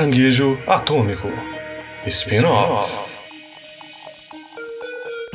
Caranguejo Atômico Spin-off.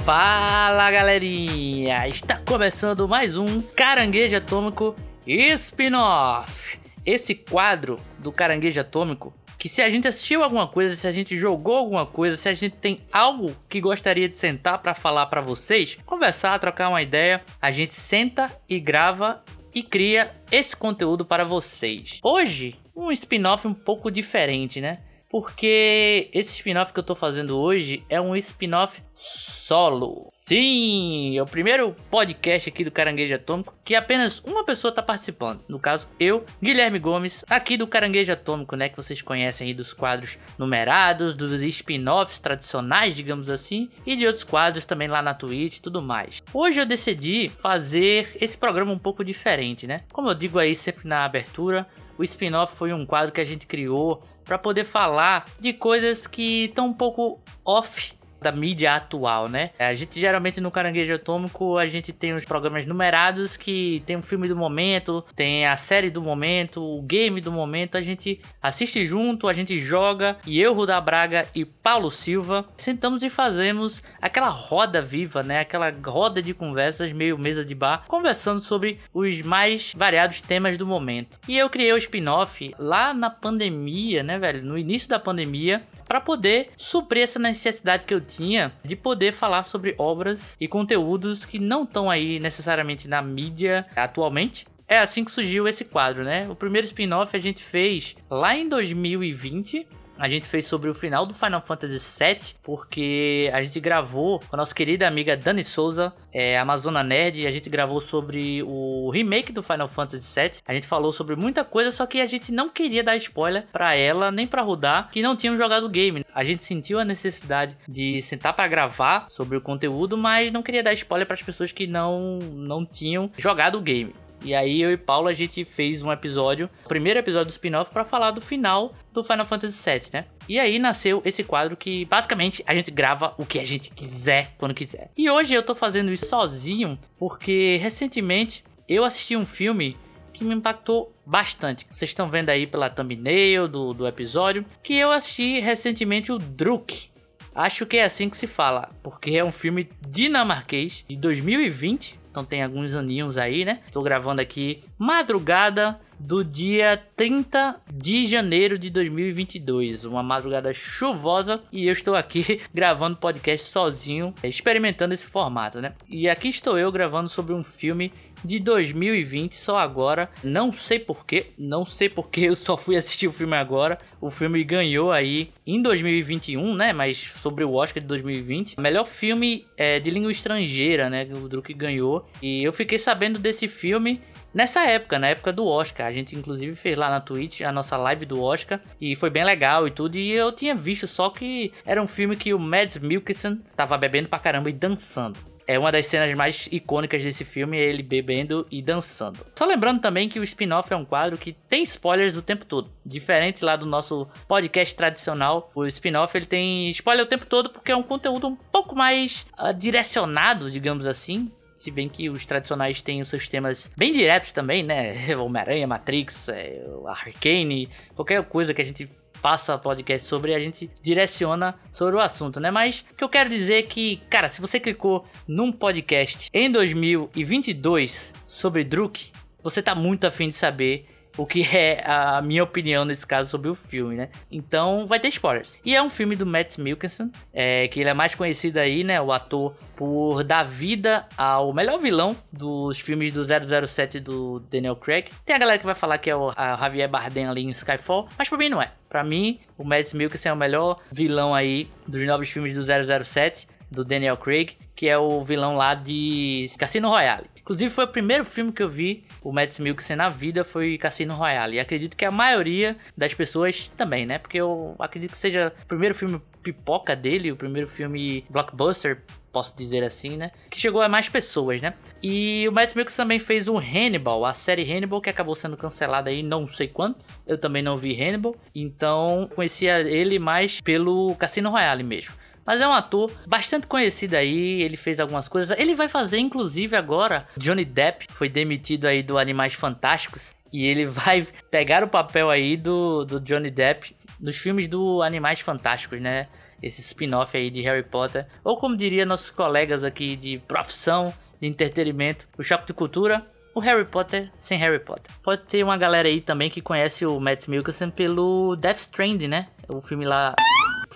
Fala galerinha! Está começando mais um Caranguejo Atômico Spin-off. Esse quadro do Caranguejo Atômico que se a gente assistiu alguma coisa, se a gente jogou alguma coisa, se a gente tem algo que gostaria de sentar para falar para vocês, conversar, trocar uma ideia, a gente senta e grava e cria esse conteúdo para vocês. Hoje, um spin-off um pouco diferente, né? porque esse spin-off que eu tô fazendo hoje é um spin-off solo. Sim, é o primeiro podcast aqui do Caranguejo Atômico que apenas uma pessoa tá participando. No caso, eu, Guilherme Gomes, aqui do Caranguejo Atômico, né, que vocês conhecem aí dos quadros numerados, dos spin-offs tradicionais, digamos assim, e de outros quadros também lá na Twitch e tudo mais. Hoje eu decidi fazer esse programa um pouco diferente, né? Como eu digo aí sempre na abertura, o spin-off foi um quadro que a gente criou para poder falar de coisas que estão um pouco off da mídia atual, né? A gente geralmente no Caranguejo Atômico a gente tem os programas numerados que tem um filme do momento, tem a série do momento, o game do momento, a gente assiste junto, a gente joga e eu, Ruda Braga e Paulo Silva sentamos e fazemos aquela roda viva, né? Aquela roda de conversas meio mesa de bar, conversando sobre os mais variados temas do momento. E eu criei o spin-off lá na pandemia, né, velho? No início da pandemia, para poder suprir essa necessidade que eu tinha de poder falar sobre obras e conteúdos que não estão aí necessariamente na mídia atualmente. É assim que surgiu esse quadro, né? O primeiro spin-off a gente fez lá em 2020 a gente fez sobre o final do Final Fantasy VII, porque a gente gravou com a nossa querida amiga Dani Souza, é, Amazona Nerd, a gente gravou sobre o remake do Final Fantasy VII. A gente falou sobre muita coisa, só que a gente não queria dar spoiler para ela nem para Rudar, que não tinham jogado o game. A gente sentiu a necessidade de sentar para gravar sobre o conteúdo, mas não queria dar spoiler para as pessoas que não não tinham jogado o game. E aí eu e Paulo a gente fez um episódio, o primeiro episódio do spin-off para falar do final do Final Fantasy VII, né? E aí nasceu esse quadro que basicamente a gente grava o que a gente quiser quando quiser. E hoje eu tô fazendo isso sozinho porque recentemente eu assisti um filme que me impactou bastante. Vocês estão vendo aí pela thumbnail do, do episódio que eu assisti recentemente o Druk. Acho que é assim que se fala, porque é um filme dinamarquês de 2020 então tem alguns aninhos aí, né? Estou gravando aqui madrugada do dia 30 de janeiro de 2022, uma madrugada chuvosa e eu estou aqui gravando podcast sozinho, experimentando esse formato, né? E aqui estou eu gravando sobre um filme de 2020, só agora. Não sei porquê, não sei porque eu só fui assistir o filme agora. O filme ganhou aí em 2021, né? Mas sobre o Oscar de 2020. Melhor filme é, de língua estrangeira, né? O Druk ganhou. E eu fiquei sabendo desse filme nessa época, na época do Oscar. A gente inclusive fez lá na Twitch a nossa live do Oscar e foi bem legal e tudo. E eu tinha visto só que era um filme que o Mads Mikkelsen tava bebendo pra caramba e dançando. É uma das cenas mais icônicas desse filme, é ele bebendo e dançando. Só lembrando também que o spin-off é um quadro que tem spoilers o tempo todo. Diferente lá do nosso podcast tradicional, o spin-off ele tem spoiler o tempo todo porque é um conteúdo um pouco mais uh, direcionado, digamos assim. Se bem que os tradicionais têm os seus temas bem diretos também, né? Homem-Aranha, Matrix, é, Arcane, qualquer coisa que a gente faça podcast sobre, a gente direciona sobre o assunto, né? Mas o que eu quero dizer é que, cara, se você clicou num podcast em 2022 sobre Druk, você tá muito afim de saber o que é a minha opinião nesse caso sobre o filme, né? Então vai ter spoilers. E é um filme do Matt Mikkelsen, é, que ele é mais conhecido aí, né? O ator por dar vida ao melhor vilão dos filmes do 007 do Daniel Craig. Tem a galera que vai falar que é o Javier Bardem ali em Skyfall, mas pra mim não é. Pra mim, o Matt Mikkelsen é o melhor vilão aí dos novos filmes do 007 do Daniel Craig, que é o vilão lá de Cassino Royale. Inclusive foi o primeiro filme que eu vi o Mads Mikkelsen na vida foi Cassino Royale. E acredito que a maioria das pessoas também, né? Porque eu acredito que seja o primeiro filme pipoca dele, o primeiro filme blockbuster, posso dizer assim, né? Que chegou a mais pessoas, né? E o Mads Mikkelsen também fez o Hannibal, a série Hannibal, que acabou sendo cancelada aí não sei quando. Eu também não vi Hannibal, então conhecia ele mais pelo Cassino Royale mesmo. Mas é um ator bastante conhecido aí, ele fez algumas coisas. Ele vai fazer, inclusive, agora. Johnny Depp foi demitido aí do Animais Fantásticos. E ele vai pegar o papel aí do, do Johnny Depp nos filmes do Animais Fantásticos, né? Esse spin-off aí de Harry Potter. Ou como diria nossos colegas aqui de profissão, de entretenimento, o Choque de Cultura, o Harry Potter sem Harry Potter. Pode ter uma galera aí também que conhece o Matt Mikkelsen pelo Death Stranding, né? O filme lá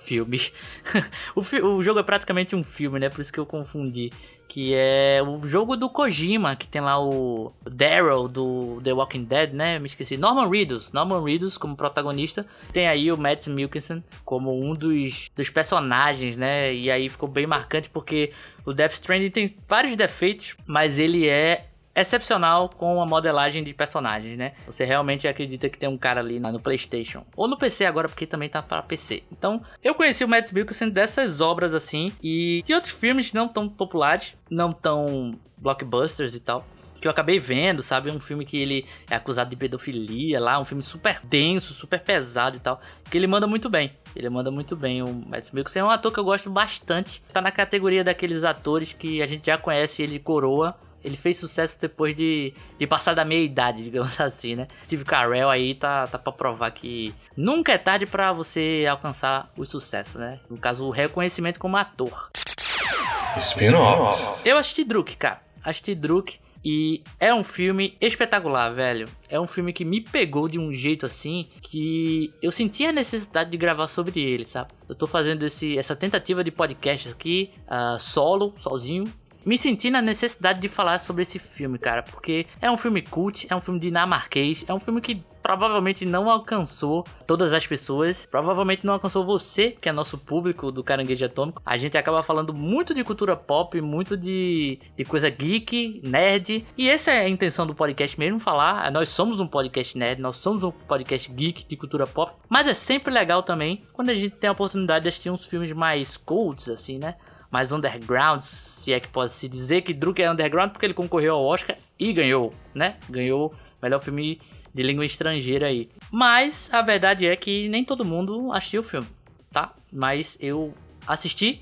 filme. o, fi o jogo é praticamente um filme, né? Por isso que eu confundi que é o jogo do Kojima, que tem lá o Daryl do The Walking Dead, né? Me esqueci. Norman Reedus, Norman Reedus como protagonista. Tem aí o Matt Mikkelsen como um dos, dos personagens, né? E aí ficou bem marcante porque o Death Stranding tem vários defeitos, mas ele é excepcional com a modelagem de personagens, né? Você realmente acredita que tem um cara ali no PlayStation ou no PC agora porque também tá para PC. Então, eu conheci o Matt Mikkelsen dessas obras assim e de outros filmes não tão populares, não tão blockbusters e tal que eu acabei vendo, sabe? Um filme que ele é acusado de pedofilia lá, um filme super denso, super pesado e tal. Que ele manda muito bem. Ele manda muito bem. O Matt Mikkelsen é um ator que eu gosto bastante. Tá na categoria daqueles atores que a gente já conhece ele coroa ele fez sucesso depois de, de passar da meia idade, digamos assim, né? Steve Carell aí tá, tá pra provar que nunca é tarde para você alcançar o sucesso, né? No caso, o reconhecimento como ator. Spin-off. Eu assisti Druk, cara. Assisti Druk e é um filme espetacular, velho. É um filme que me pegou de um jeito assim que eu senti a necessidade de gravar sobre ele, sabe? Eu tô fazendo esse, essa tentativa de podcast aqui, uh, solo, sozinho, me senti na necessidade de falar sobre esse filme, cara, porque é um filme cult, é um filme dinamarquês, é um filme que provavelmente não alcançou todas as pessoas, provavelmente não alcançou você, que é nosso público do Caranguejo Atômico. A gente acaba falando muito de cultura pop, muito de, de coisa geek, nerd, e essa é a intenção do podcast mesmo, falar. Nós somos um podcast nerd, nós somos um podcast geek de cultura pop, mas é sempre legal também quando a gente tem a oportunidade de assistir uns filmes mais cults, assim, né? Mais underground, se é que pode se dizer que Druk é underground porque ele concorreu ao Oscar e ganhou, né? Ganhou melhor filme de língua estrangeira aí. Mas a verdade é que nem todo mundo assistiu o filme, tá? Mas eu assisti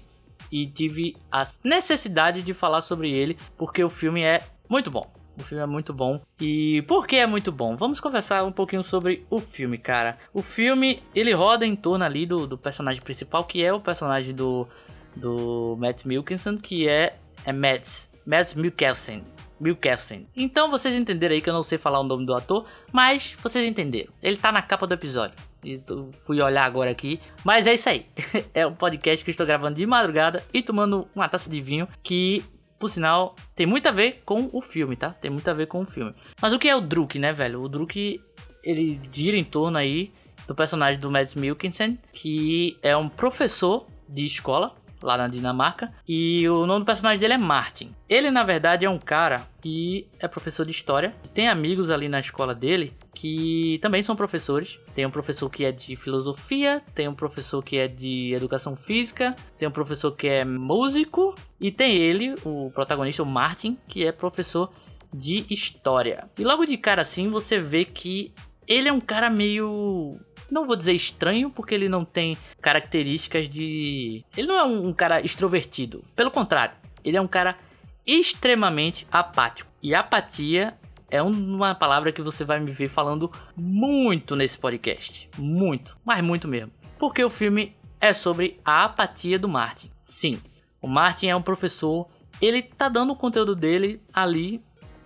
e tive a necessidade de falar sobre ele porque o filme é muito bom. O filme é muito bom. E por que é muito bom? Vamos conversar um pouquinho sobre o filme, cara. O filme, ele roda em torno ali do, do personagem principal, que é o personagem do do Matt Milkinson, que é, é Matt, Matt Mikkelsen. Mikkelsen. Então vocês entenderam aí que eu não sei falar o nome do ator, mas vocês entenderam. Ele tá na capa do episódio. E fui olhar agora aqui, mas é isso aí. é um podcast que eu estou gravando de madrugada e tomando uma taça de vinho que por sinal, tem muito a ver com o filme, tá? Tem muito a ver com o filme. Mas o que é o Druk, né, velho? O Druk, ele gira em torno aí do personagem do Mads Mikkelsen, que é um professor de escola lá na Dinamarca. E o nome do personagem dele é Martin. Ele, na verdade, é um cara que é professor de história. Tem amigos ali na escola dele que também são professores. Tem um professor que é de filosofia, tem um professor que é de educação física, tem um professor que é músico e tem ele, o protagonista, o Martin, que é professor de história. E logo de cara assim você vê que ele é um cara meio não vou dizer estranho, porque ele não tem características de. Ele não é um, cara extrovertido. Pelo contrário, ele é um cara extremamente apático. E apatia é uma palavra que você vai me ver falando muito nesse podcast. Muito, mas muito mesmo. Porque o filme é sobre a apatia do Martin. Sim, o Martin é um professor, ele tá dando o conteúdo dele ali,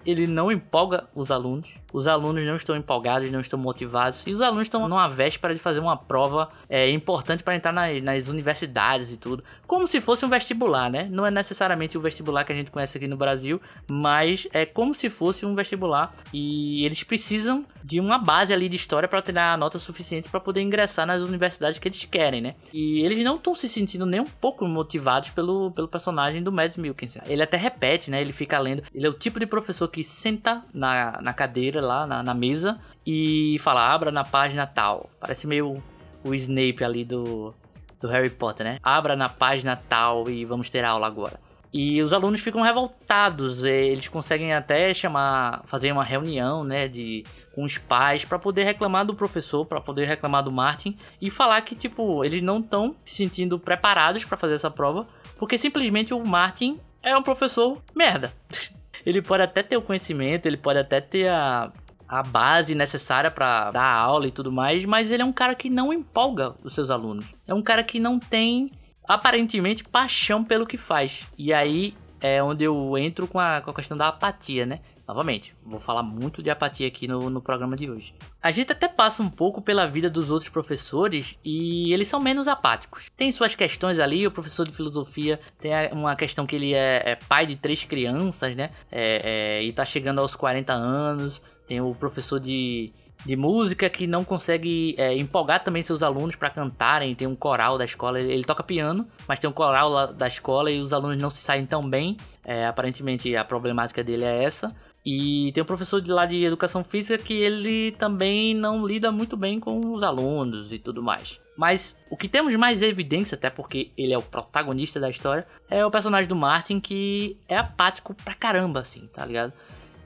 ele não empolga os alunos os alunos não estão empolgados, não estão motivados, e os alunos estão numa véspera de fazer uma prova é, importante para entrar nas, nas, universidades e tudo, como se fosse um vestibular, né? Não é necessariamente o vestibular que a gente conhece aqui no Brasil, mas é como se fosse um vestibular e eles precisam de uma base ali de história para ter a nota suficiente para poder ingressar nas universidades que eles querem, né? E eles não estão se sentindo nem um pouco motivados pelo, pelo personagem do Mads Mikkelsen. Ele até repete, né? Ele fica lendo. Ele é o tipo de professor que senta na, na cadeira lá na, na mesa e fala, abra na página tal. Parece meio o Snape ali do, do Harry Potter, né? Abra na página tal e vamos ter aula agora. E os alunos ficam revoltados, eles conseguem até chamar, fazer uma reunião, né, de com os pais para poder reclamar do professor, para poder reclamar do Martin e falar que tipo, eles não estão se sentindo preparados para fazer essa prova, porque simplesmente o Martin é um professor merda. ele pode até ter o conhecimento, ele pode até ter a, a base necessária para dar aula e tudo mais, mas ele é um cara que não empolga os seus alunos. É um cara que não tem aparentemente paixão pelo que faz. E aí é onde eu entro com a, com a questão da apatia, né? Novamente, vou falar muito de apatia aqui no, no programa de hoje. A gente até passa um pouco pela vida dos outros professores e eles são menos apáticos. Tem suas questões ali, o professor de filosofia tem uma questão que ele é, é pai de três crianças, né? É, é, e tá chegando aos 40 anos. Tem o professor de, de música que não consegue é, empolgar também seus alunos para cantarem. Tem um coral da escola, ele, ele, toca piano, mas tem um coral da escola e os alunos não se saem tão bem. É, aparentemente a problemática dele é essa. E tem um professor de lá de educação física que ele também não lida muito bem com os alunos e tudo mais. Mas o que temos mais evidência, até porque ele é o protagonista da história, é o personagem do Martin que é apático pra caramba, assim, tá ligado?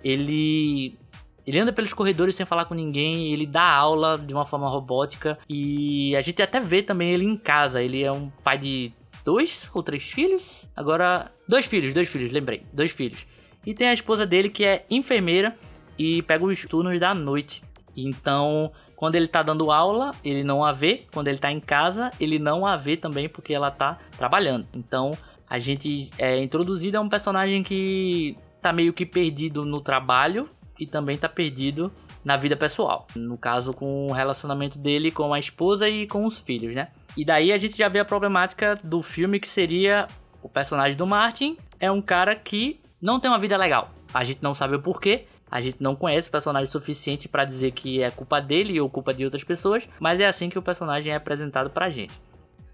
Ele ele anda pelos corredores sem falar com ninguém, ele dá aula de uma forma robótica e a gente até vê também ele em casa. Ele é um pai de dois ou três filhos? Agora, dois filhos, dois filhos, lembrei, dois filhos. E tem a esposa dele que é enfermeira e pega os turnos da noite. Então, quando ele tá dando aula, ele não a vê. Quando ele tá em casa, ele não a vê também porque ela tá trabalhando. Então, a gente é introduzido a um personagem que tá meio que perdido no trabalho e também tá perdido na vida pessoal. No caso, com o relacionamento dele com a esposa e com os filhos, né? E daí a gente já vê a problemática do filme que seria o personagem do Martin é um cara que não tem uma vida legal. A gente não sabe o porquê, a gente não conhece o personagem suficiente para dizer que é culpa dele ou culpa de outras pessoas, mas é assim que o personagem é apresentado pra gente.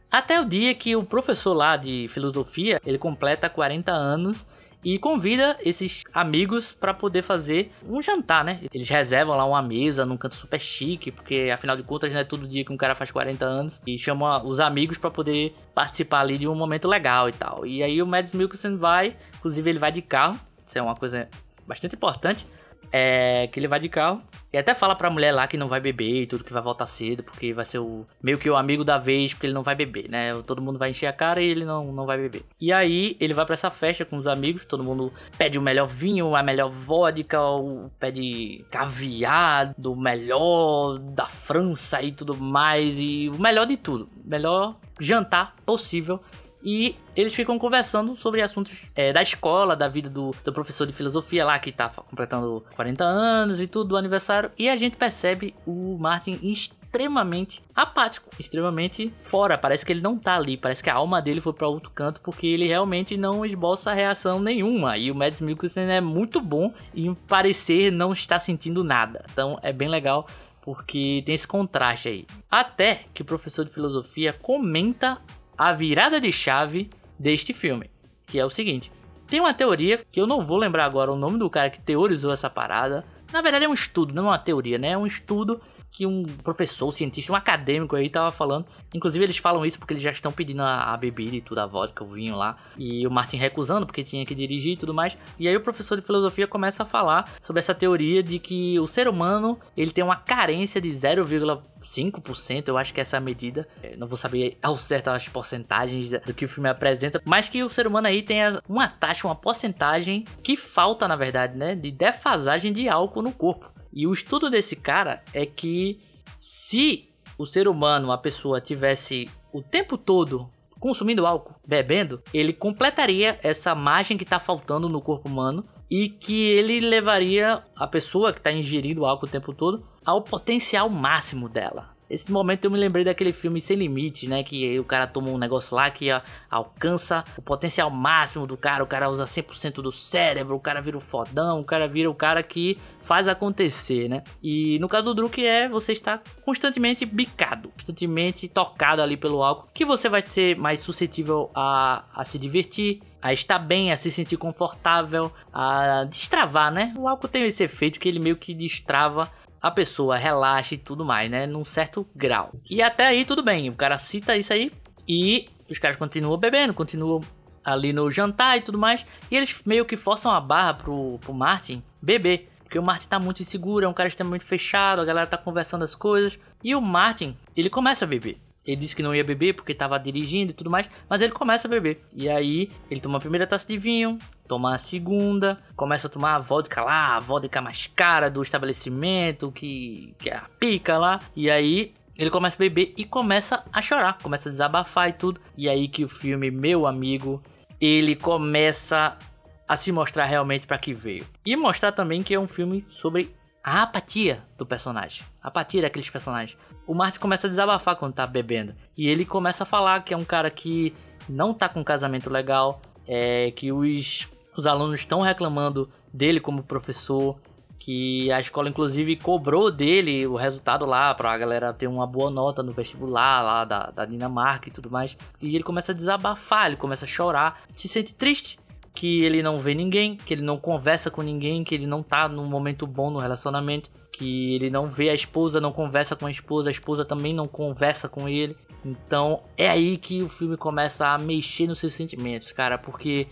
Até o dia que o professor lá de filosofia, ele completa 40 anos e convida esses amigos para poder fazer um jantar, né? Eles reservam lá uma mesa num canto super chique, porque afinal de contas não é todo dia que um cara faz 40 anos e chama os amigos para poder participar ali de um momento legal e tal. E aí o Mads Mikkelsen vai, inclusive ele vai de carro, isso é uma coisa bastante importante, é que ele vai de carro e até fala pra mulher lá que não vai beber e tudo, que vai voltar cedo, porque vai ser o meio que o amigo da vez, porque ele não vai beber, né? Todo mundo vai encher a cara e ele não, não vai beber. E aí ele vai para essa festa com os amigos, todo mundo pede o melhor vinho, a melhor vodka, pede caviar do melhor da França e tudo mais, e o melhor de tudo, melhor jantar possível e eles ficam conversando sobre assuntos é, da escola, da vida do, do, professor de filosofia lá, que tá completando 40 anos e tudo do aniversário. E a gente percebe o Martin extremamente apático, extremamente fora. Parece que ele não tá ali, parece que a alma dele foi para outro canto, porque ele realmente não esboça reação nenhuma. E o Mads Mikkelsen é muito bom em parecer não estar sentindo nada. Então é bem legal porque tem esse contraste aí. Até que o professor de filosofia comenta a virada de chave deste filme, que é o seguinte: tem uma teoria que eu não vou lembrar agora o nome do cara que teorizou essa parada. Na verdade é um estudo, não é uma teoria, né? É um estudo que um professor, cientista, um acadêmico aí tava falando. Inclusive eles falam isso porque eles já estão pedindo a, a bebida e tudo, a vodka, o vinho lá. E o Martin recusando porque tinha que dirigir e tudo mais. E aí o professor de filosofia começa a falar sobre essa teoria de que o ser humano, ele tem uma carência de 0,5%, eu acho que é essa a medida. Eu não vou saber ao certo as porcentagens do que o filme apresenta, mas que o ser humano aí tem uma taxa, uma porcentagem que falta, na verdade, né, de defasagem de álcool no corpo. E o estudo desse cara é que se o ser humano, a pessoa, tivesse o tempo todo consumindo álcool, bebendo, ele completaria essa margem que está faltando no corpo humano e que ele levaria a pessoa que está ingerindo álcool o tempo todo ao potencial máximo dela. Esse momento eu me lembrei daquele filme Sem Limite, né? Que o cara toma um negócio lá que alcança o potencial máximo do cara. O cara usa 100% do cérebro, o cara vira o fodão, o cara vira o cara que faz acontecer, né? E no caso do Druk é você estar constantemente bicado, constantemente tocado ali pelo álcool, que você vai ser mais suscetível a, a se divertir, a estar bem, a se sentir confortável, a destravar, né? O álcool tem esse efeito que ele meio que destrava a pessoa relaxa e tudo mais, né? Num certo grau. E até aí tudo bem, o cara cita isso aí e os caras continuam bebendo, continuam ali no jantar e tudo mais. E eles meio que forçam a barra pro, pro Martin beber. Porque o Martin tá muito inseguro, é um cara extremamente fechado, a galera tá conversando as coisas. E o Martin, ele começa a beber. Ele disse que não ia beber porque tava dirigindo e tudo mais, mas ele começa a beber. E aí, ele toma a primeira taça de vinho, toma a segunda, começa a tomar a vodka lá, a vodka mais cara do estabelecimento, que, que é a pica lá. E aí, ele começa a beber e começa a chorar, começa a desabafar e tudo. E aí que o filme, meu amigo, ele começa a se mostrar realmente para que veio. E mostrar também que é um filme sobre a apatia do personagem, a apatia daqueles personagens. O Martin começa a desabafar quando tá bebendo e ele começa a falar que é um cara que não tá com casamento legal, é que os os alunos estão reclamando dele como professor, que a escola inclusive cobrou dele o resultado lá para a galera ter uma boa nota no vestibular lá da, da Dinamarca e tudo mais. E ele começa a desabafar, ele começa a chorar, se sente triste que ele não vê ninguém, que ele não conversa com ninguém, que ele não tá num momento bom no relacionamento, que ele não vê a esposa, não conversa com a esposa, a esposa também não conversa com ele. Então é aí que o filme começa a mexer nos seus sentimentos, cara, porque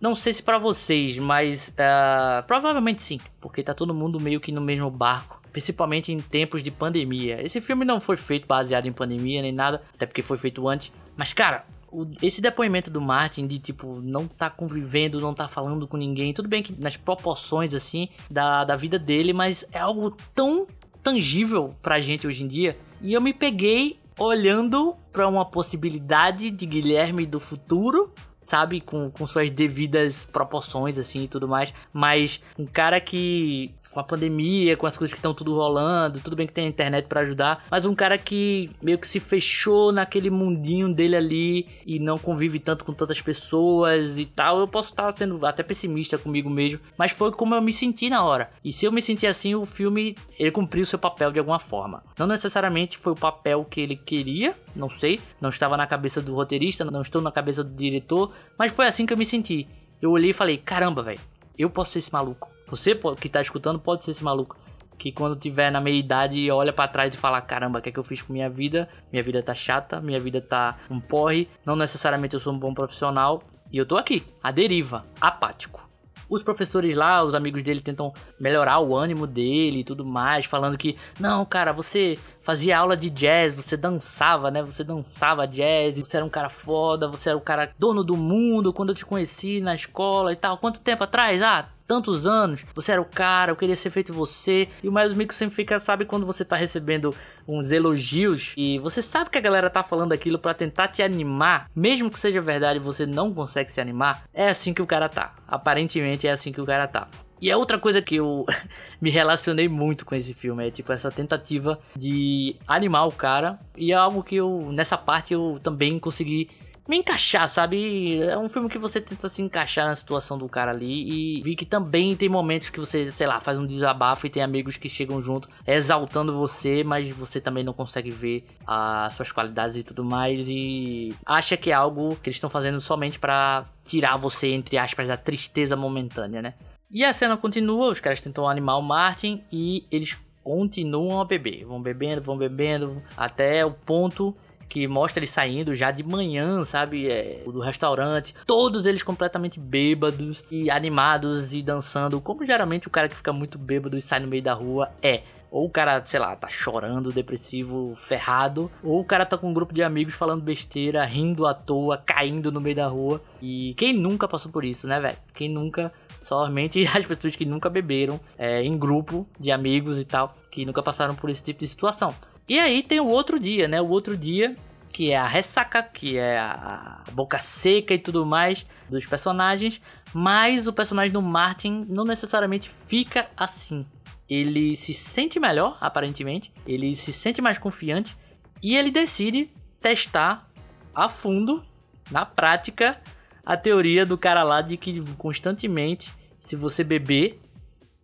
não sei se para vocês, mas uh, provavelmente sim, porque tá todo mundo meio que no mesmo barco, principalmente em tempos de pandemia. Esse filme não foi feito baseado em pandemia nem nada, até porque foi feito antes. Mas cara, o, esse depoimento do Martin de tipo não tá convivendo, não tá falando com ninguém, tudo bem que nas proporções assim da, da vida dele, mas é algo tão tangível pra gente hoje em dia. E eu me peguei olhando para uma possibilidade de Guilherme do futuro sabe? Com, com suas devidas proporções, assim e tudo mais. Mas um cara que com a pandemia, com as coisas que estão tudo rolando, tudo bem que tem a internet para ajudar, mas um cara que meio que se fechou naquele mundinho dele ali e não convive tanto com tantas pessoas e tal, eu posso estar sendo até pessimista comigo mesmo, mas foi como eu me senti na hora. E se eu me senti assim, o filme ele cumpriu seu papel de alguma forma. Não necessariamente foi o papel que ele queria, não sei, não estava na cabeça do roteirista, não estou na cabeça do diretor, mas foi assim que eu me senti. Eu olhei e falei: "Caramba, velho, eu posso ser esse maluco. Você que tá escutando pode ser esse maluco. Que quando tiver na meia idade olha para trás e fala: caramba, o que é que eu fiz com minha vida? Minha vida tá chata, minha vida tá um porre. Não necessariamente eu sou um bom profissional. E eu tô aqui, a deriva, apático. Os professores lá, os amigos dele tentam melhorar o ânimo dele e tudo mais, falando que, não, cara, você fazia aula de jazz, você dançava, né? Você dançava jazz, você era um cara foda, você era o cara dono do mundo quando eu te conheci na escola e tal. Quanto tempo atrás? Ah, tantos anos, você era o cara, eu queria ser feito você. E o mais Mico sempre fica, sabe, quando você tá recebendo uns elogios e você sabe que a galera tá falando aquilo para tentar te animar, mesmo que seja verdade você não consegue se animar, é assim que o cara tá. Aparentemente é assim que o cara tá. E é outra coisa que eu me relacionei muito com esse filme, é tipo essa tentativa de animar o cara. E é algo que eu, nessa parte, eu também consegui me encaixar, sabe? É um filme que você tenta se encaixar na situação do cara ali e vi que também tem momentos que você, sei lá, faz um desabafo e tem amigos que chegam junto exaltando você, mas você também não consegue ver as suas qualidades e tudo mais e acha que é algo que eles estão fazendo somente para tirar você entre aspas da tristeza momentânea, né? E a cena continua, os caras tentam animar o Martin e eles continuam a beber, vão bebendo, vão bebendo até o ponto que mostra ele saindo já de manhã, sabe? É, do restaurante. Todos eles completamente bêbados e animados e dançando. Como geralmente o cara que fica muito bêbado e sai no meio da rua é. Ou o cara, sei lá, tá chorando, depressivo, ferrado. Ou o cara tá com um grupo de amigos falando besteira, rindo à toa, caindo no meio da rua. E quem nunca passou por isso, né, velho? Quem nunca somente as pessoas que nunca beberam é, em grupo de amigos e tal, que nunca passaram por esse tipo de situação. E aí tem o outro dia, né? O outro dia que é a ressaca, que é a boca seca e tudo mais dos personagens, mas o personagem do Martin não necessariamente fica assim. Ele se sente melhor, aparentemente, ele se sente mais confiante e ele decide testar a fundo, na prática, a teoria do cara lá de que constantemente, se você beber,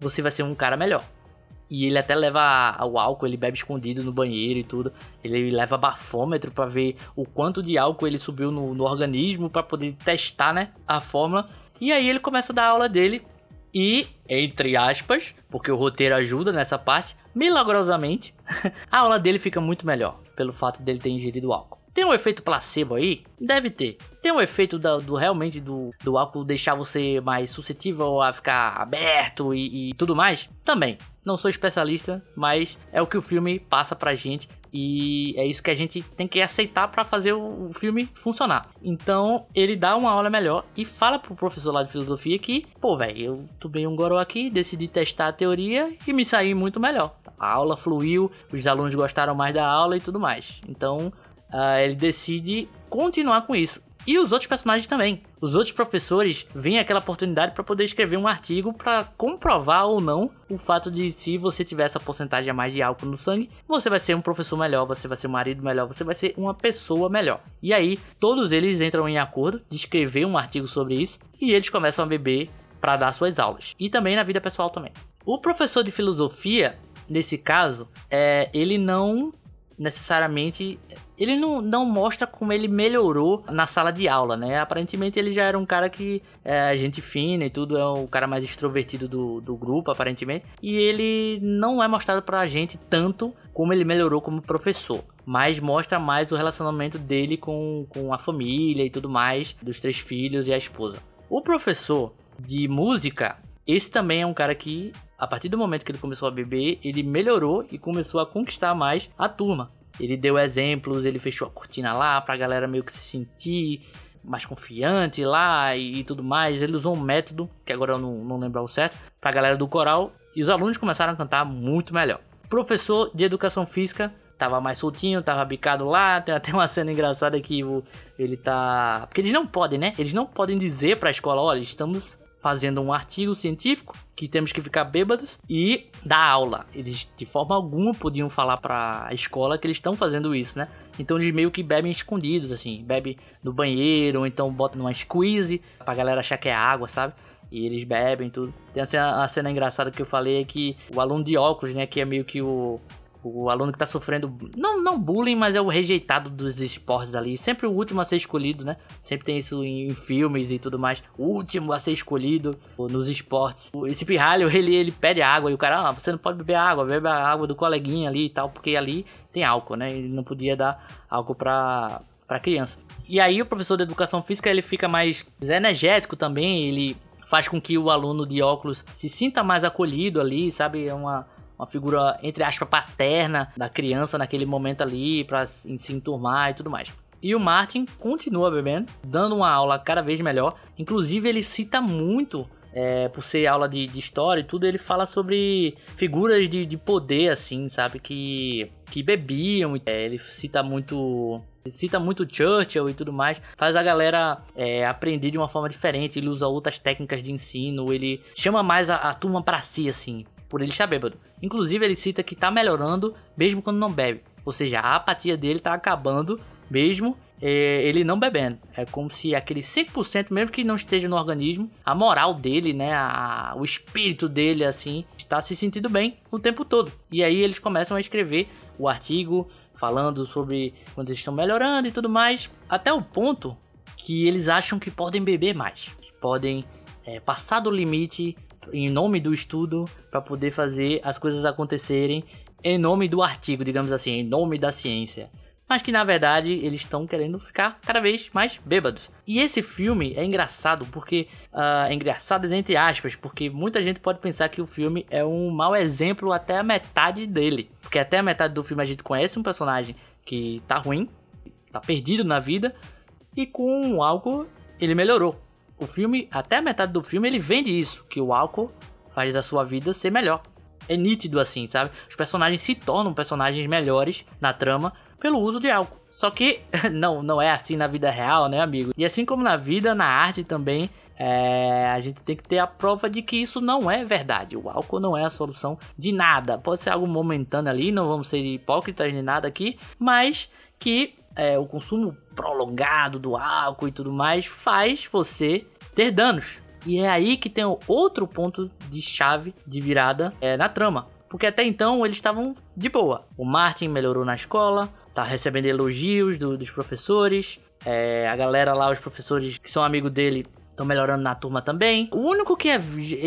você vai ser um cara melhor. E ele até leva o álcool, ele bebe escondido no banheiro e tudo. Ele leva bafômetro para ver o quanto de álcool ele subiu no, no organismo para poder testar, né, a fórmula. E aí ele começa a dar aula dele e, entre aspas, porque o roteiro ajuda nessa parte, milagrosamente, a aula dele fica muito melhor pelo fato dele ter ingerido álcool. Tem um efeito placebo aí? Deve ter. Tem um efeito do, do realmente do, do álcool deixar você mais suscetível a ficar aberto e, e tudo mais? Também. Não sou especialista, mas é o que o filme passa pra gente e é isso que a gente tem que aceitar para fazer o filme funcionar. Então, ele dá uma aula melhor e fala pro professor lá de filosofia que, pô, velho, eu tomei um goró aqui, decidi testar a teoria e me saí muito melhor. A aula fluiu, os alunos gostaram mais da aula e tudo mais. Então, uh, ele decide continuar com isso. E os outros personagens também. Os outros professores veem aquela oportunidade para poder escrever um artigo para comprovar ou não o fato de se você tiver essa porcentagem a mais de álcool no sangue, você vai ser um professor melhor, você vai ser um marido melhor, você vai ser uma pessoa melhor. E aí, todos eles entram em acordo de escrever um artigo sobre isso e eles começam a beber para dar suas aulas. E também na vida pessoal também. O professor de filosofia, nesse caso, é, ele não necessariamente ele não, não mostra como ele melhorou na sala de aula, né? Aparentemente ele já era um cara que é gente fina e tudo, é o cara mais extrovertido do, do grupo, aparentemente. E ele não é mostrado pra gente tanto como ele melhorou como professor. Mas mostra mais o relacionamento dele com, com a família e tudo mais, dos três filhos e a esposa. O professor de música, esse também é um cara que, a partir do momento que ele começou a beber, ele melhorou e começou a conquistar mais a turma. Ele deu exemplos, ele fechou a cortina lá pra galera meio que se sentir mais confiante lá e, e tudo mais. Ele usou um método, que agora eu não, não lembro o certo, pra galera do coral. E os alunos começaram a cantar muito melhor. Professor de educação física tava mais soltinho, tava bicado lá. Tem até uma cena engraçada que ele tá. Porque eles não podem, né? Eles não podem dizer pra escola: olha, estamos fazendo um artigo científico que temos que ficar bêbados e dar aula. Eles de forma alguma podiam falar para a escola que eles estão fazendo isso, né? Então eles meio que bebem escondidos assim, bebe no banheiro ou então bota numa squeeze pra galera achar que é água, sabe? E eles bebem tudo. Tem a cena, a cena engraçada que eu falei é que o aluno de óculos, né, que é meio que o o aluno que tá sofrendo, não, não bullying, mas é o rejeitado dos esportes ali. Sempre o último a ser escolhido, né? Sempre tem isso em, filmes e tudo mais. O último a ser escolhido nos esportes. Esse pirralho, ele, ele pede água e o cara, ah, você não pode beber água, bebe a água do coleguinha ali e tal, porque ali tem álcool, né? Ele não podia dar álcool pra, pra criança. E aí o professor de educação física, ele fica mais energético também, ele faz com que o aluno de óculos se sinta mais acolhido ali, sabe? É uma uma figura, entre aspas, paterna da criança naquele momento ali, pra se enturmar e tudo mais. E o Martin continua bebendo, dando uma aula cada vez melhor. Inclusive, ele cita muito, é, por ser aula de, de, história e tudo, ele fala sobre figuras de, de poder, assim, sabe? Que, que bebiam. É, ele cita muito cita muito Churchill e tudo mais, faz a galera é, aprender de uma forma diferente. Ele usa outras técnicas de ensino, ele chama mais a, a turma para si, assim por ele estar bêbado. Inclusive, ele cita que tá melhorando mesmo quando não bebe. Ou seja, a apatia dele tá acabando mesmo é, ele não bebendo. É como se aquele 5%, mesmo que não esteja no organismo, a moral dele, né, a, o espírito dele, assim, está se sentindo bem o tempo todo. E aí eles começam a escrever o artigo falando sobre quando eles estão melhorando e tudo mais, até o ponto que eles acham que podem beber mais, que podem é, passar do limite em nome do estudo para poder fazer as coisas acontecerem em nome do artigo, digamos assim, em nome da ciência. Mas que na verdade eles estão querendo ficar cada vez mais bêbados. E esse filme é engraçado porque. Uh, é engraçado entre aspas, porque muita gente pode pensar que o filme é um mau exemplo até a metade dele. Porque até a metade do filme a gente conhece um personagem que tá ruim, tá perdido na vida, e com o álcool ele melhorou o filme, até a metade do filme, ele vende isso, que o álcool faz a sua vida ser melhor. É nítido assim, sabe? Os personagens se tornam personagens melhores na trama pelo uso de álcool. Só que não, não é assim na vida real, né, amigo? E assim como na vida, na arte também, é, a gente tem que ter a prova de que isso não é verdade. O álcool não é a solução de nada. Pode ser algo momentâneo ali, não vamos ser hipócritas nem nada aqui, mas que é, o consumo prolongado do álcool e tudo mais faz você ter danos. E é aí que tem outro ponto de chave de virada é, na trama. Porque até então eles estavam de boa. O Martin melhorou na escola, tá recebendo elogios do, dos professores. É, a galera lá, os professores que são amigos dele, estão melhorando na turma também. O único que é,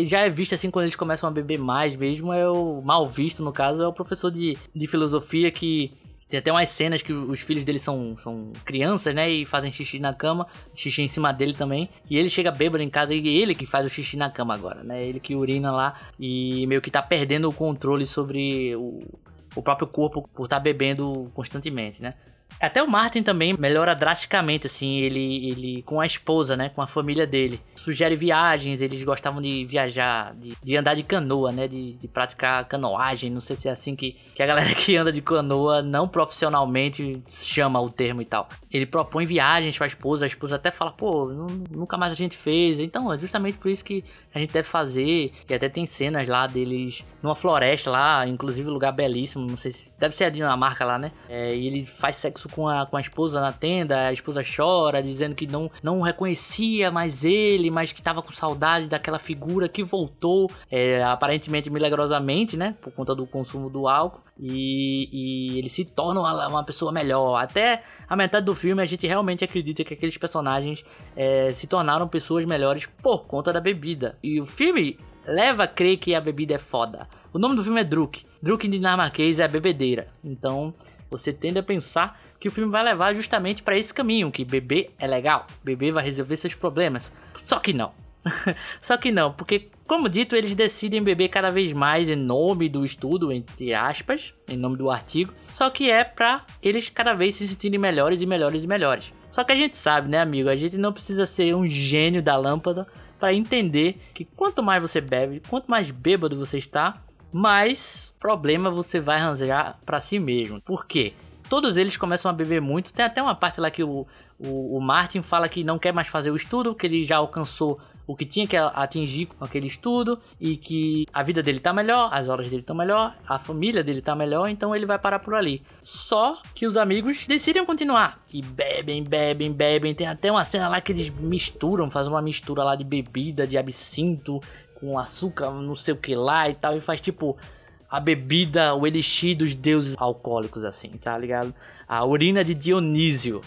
já é visto assim quando eles começam a beber mais mesmo é o mal visto, no caso, é o professor de, de filosofia que Tem até umas cenas que os filhos dele são, são crianças, né? E fazem xixi na cama, xixi em cima dele também. E ele chega bêbado em casa e ele que faz o xixi na cama agora, né? Ele que urina lá e meio que tá perdendo o controle sobre o, o próprio corpo por estar tá bebendo constantemente, né? Até o Martin também melhora drasticamente, assim, ele, ele com a esposa, né? Com a família dele. Sugere viagens, eles gostavam de viajar, de, de andar de canoa, né? De, de, praticar canoagem. Não sei se é assim que, que a galera que anda de canoa, não profissionalmente, chama o termo e tal. Ele propõe viagens pra esposa, a esposa até fala, pô, nunca mais a gente fez. Então, é justamente por isso que a gente deve fazer. E até tem cenas lá deles numa floresta lá, inclusive um lugar belíssimo, não sei se. Deve ser a Dinamarca lá, né? É, e ele faz sexo com a, com a esposa na tenda, a esposa chora, dizendo que não, não reconhecia mais ele, mas que tava com saudade daquela figura que voltou, é, aparentemente milagrosamente, né? Por conta do consumo do álcool. E, e ele se torna uma, uma, pessoa melhor. Até a metade do filme a gente realmente acredita que aqueles personagens é, se tornaram pessoas melhores por conta da bebida. E o filme leva a crer que a bebida é foda. O nome do filme é Druk. Druk em dinamarquês é bebedeira. Então você tende a pensar que o filme vai levar justamente para esse caminho, que beber é legal, beber vai resolver seus problemas. Só que não. Só que não, porque como dito, eles decidem beber cada vez mais em nome do estudo, entre aspas, em nome do artigo, só que é para eles cada vez se sentirem melhores e melhores e melhores. Só que a gente sabe, né, amigo, a gente não precisa ser um gênio da lâmpada para entender que quanto mais você bebe, quanto mais bêbado você está, mais problema você vai arranjar para si mesmo. Por quê? todos eles começam a beber muito. Tem até uma parte lá que o, o, o, Martin fala que não quer mais fazer o estudo, que ele já alcançou o que tinha que atingir com aquele estudo e que a vida dele tá melhor, as horas dele estão melhor, a família dele tá melhor, então ele vai parar por ali. Só que os amigos decidem continuar e bebem, bebem, bebem. Tem até uma cena lá que eles misturam, fazem uma mistura lá de bebida, de absinto com açúcar, não sei o que lá e tal, e faz tipo a bebida, o elixir dos deuses alcoólicos, assim, tá ligado? A urina de Dionísio,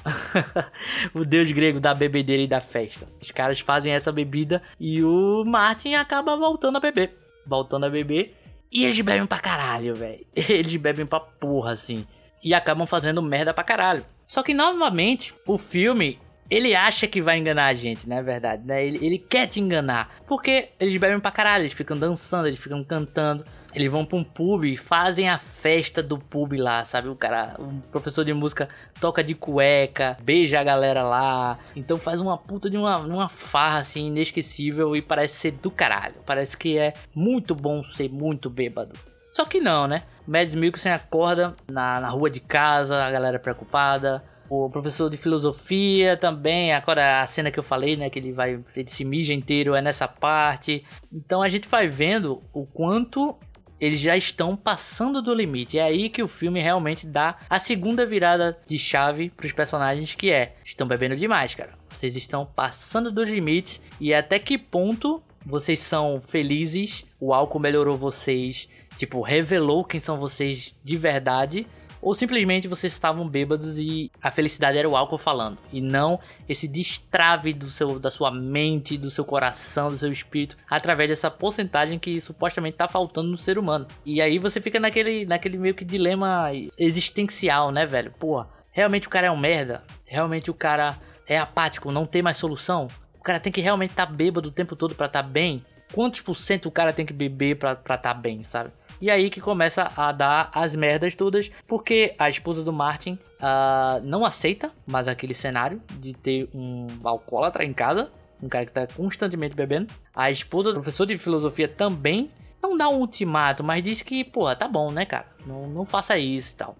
o deus grego da bebedeira e da festa. Os caras fazem essa bebida e o Martin acaba voltando a beber. Voltando a beber. E eles bebem pra caralho, velho. Eles bebem pra porra, assim. E acabam fazendo merda pra caralho. Só que, novamente, o filme ele acha que vai enganar a gente, não é verdade, né? Ele, ele quer te enganar. Porque eles bebem pra caralho, eles ficam dançando, eles ficam cantando. Eles vão pra um pub e fazem a festa do pub lá, sabe? O cara, o professor de música toca de cueca, beija a galera lá. Então faz uma puta de uma, uma farra assim, inesquecível e parece ser do caralho. Parece que é muito bom ser muito bêbado. Só que não, né? Mads Mikkelsen acorda na, na rua de casa, a galera preocupada. O professor de filosofia também, agora a cena que eu falei, né, que ele vai, ele se mija inteiro é nessa parte. Então a gente vai vendo o quanto eles já estão passando do limite. É aí que o filme realmente dá a segunda virada de chave para os personagens, que é: estão bebendo demais, cara. Vocês estão passando dos limites e até que ponto vocês são felizes? O álcool melhorou vocês, tipo, revelou quem são vocês de verdade ou simplesmente vocês estavam bêbados e a felicidade era o álcool falando, e não esse destrave do seu, da sua mente, do seu coração, do seu espírito, através dessa porcentagem que supostamente está faltando no ser humano. E aí você fica naquele, naquele meio que dilema existencial, né, velho? Pô, realmente o cara é um merda? Realmente o cara é apático, não tem mais solução? O cara tem que realmente estar tá bêbado o tempo todo para estar tá bem? Quantos por cento o cara tem que beber pra estar tá bem, sabe? E aí que começa a dar as merdas todas, porque a esposa do Martin uh, não aceita mais aquele cenário de ter um alcoólatra em casa, um cara que tá constantemente bebendo. A esposa do professor de filosofia também não dá um ultimato, mas diz que, porra, tá bom, né, cara? Não, não faça isso e tal.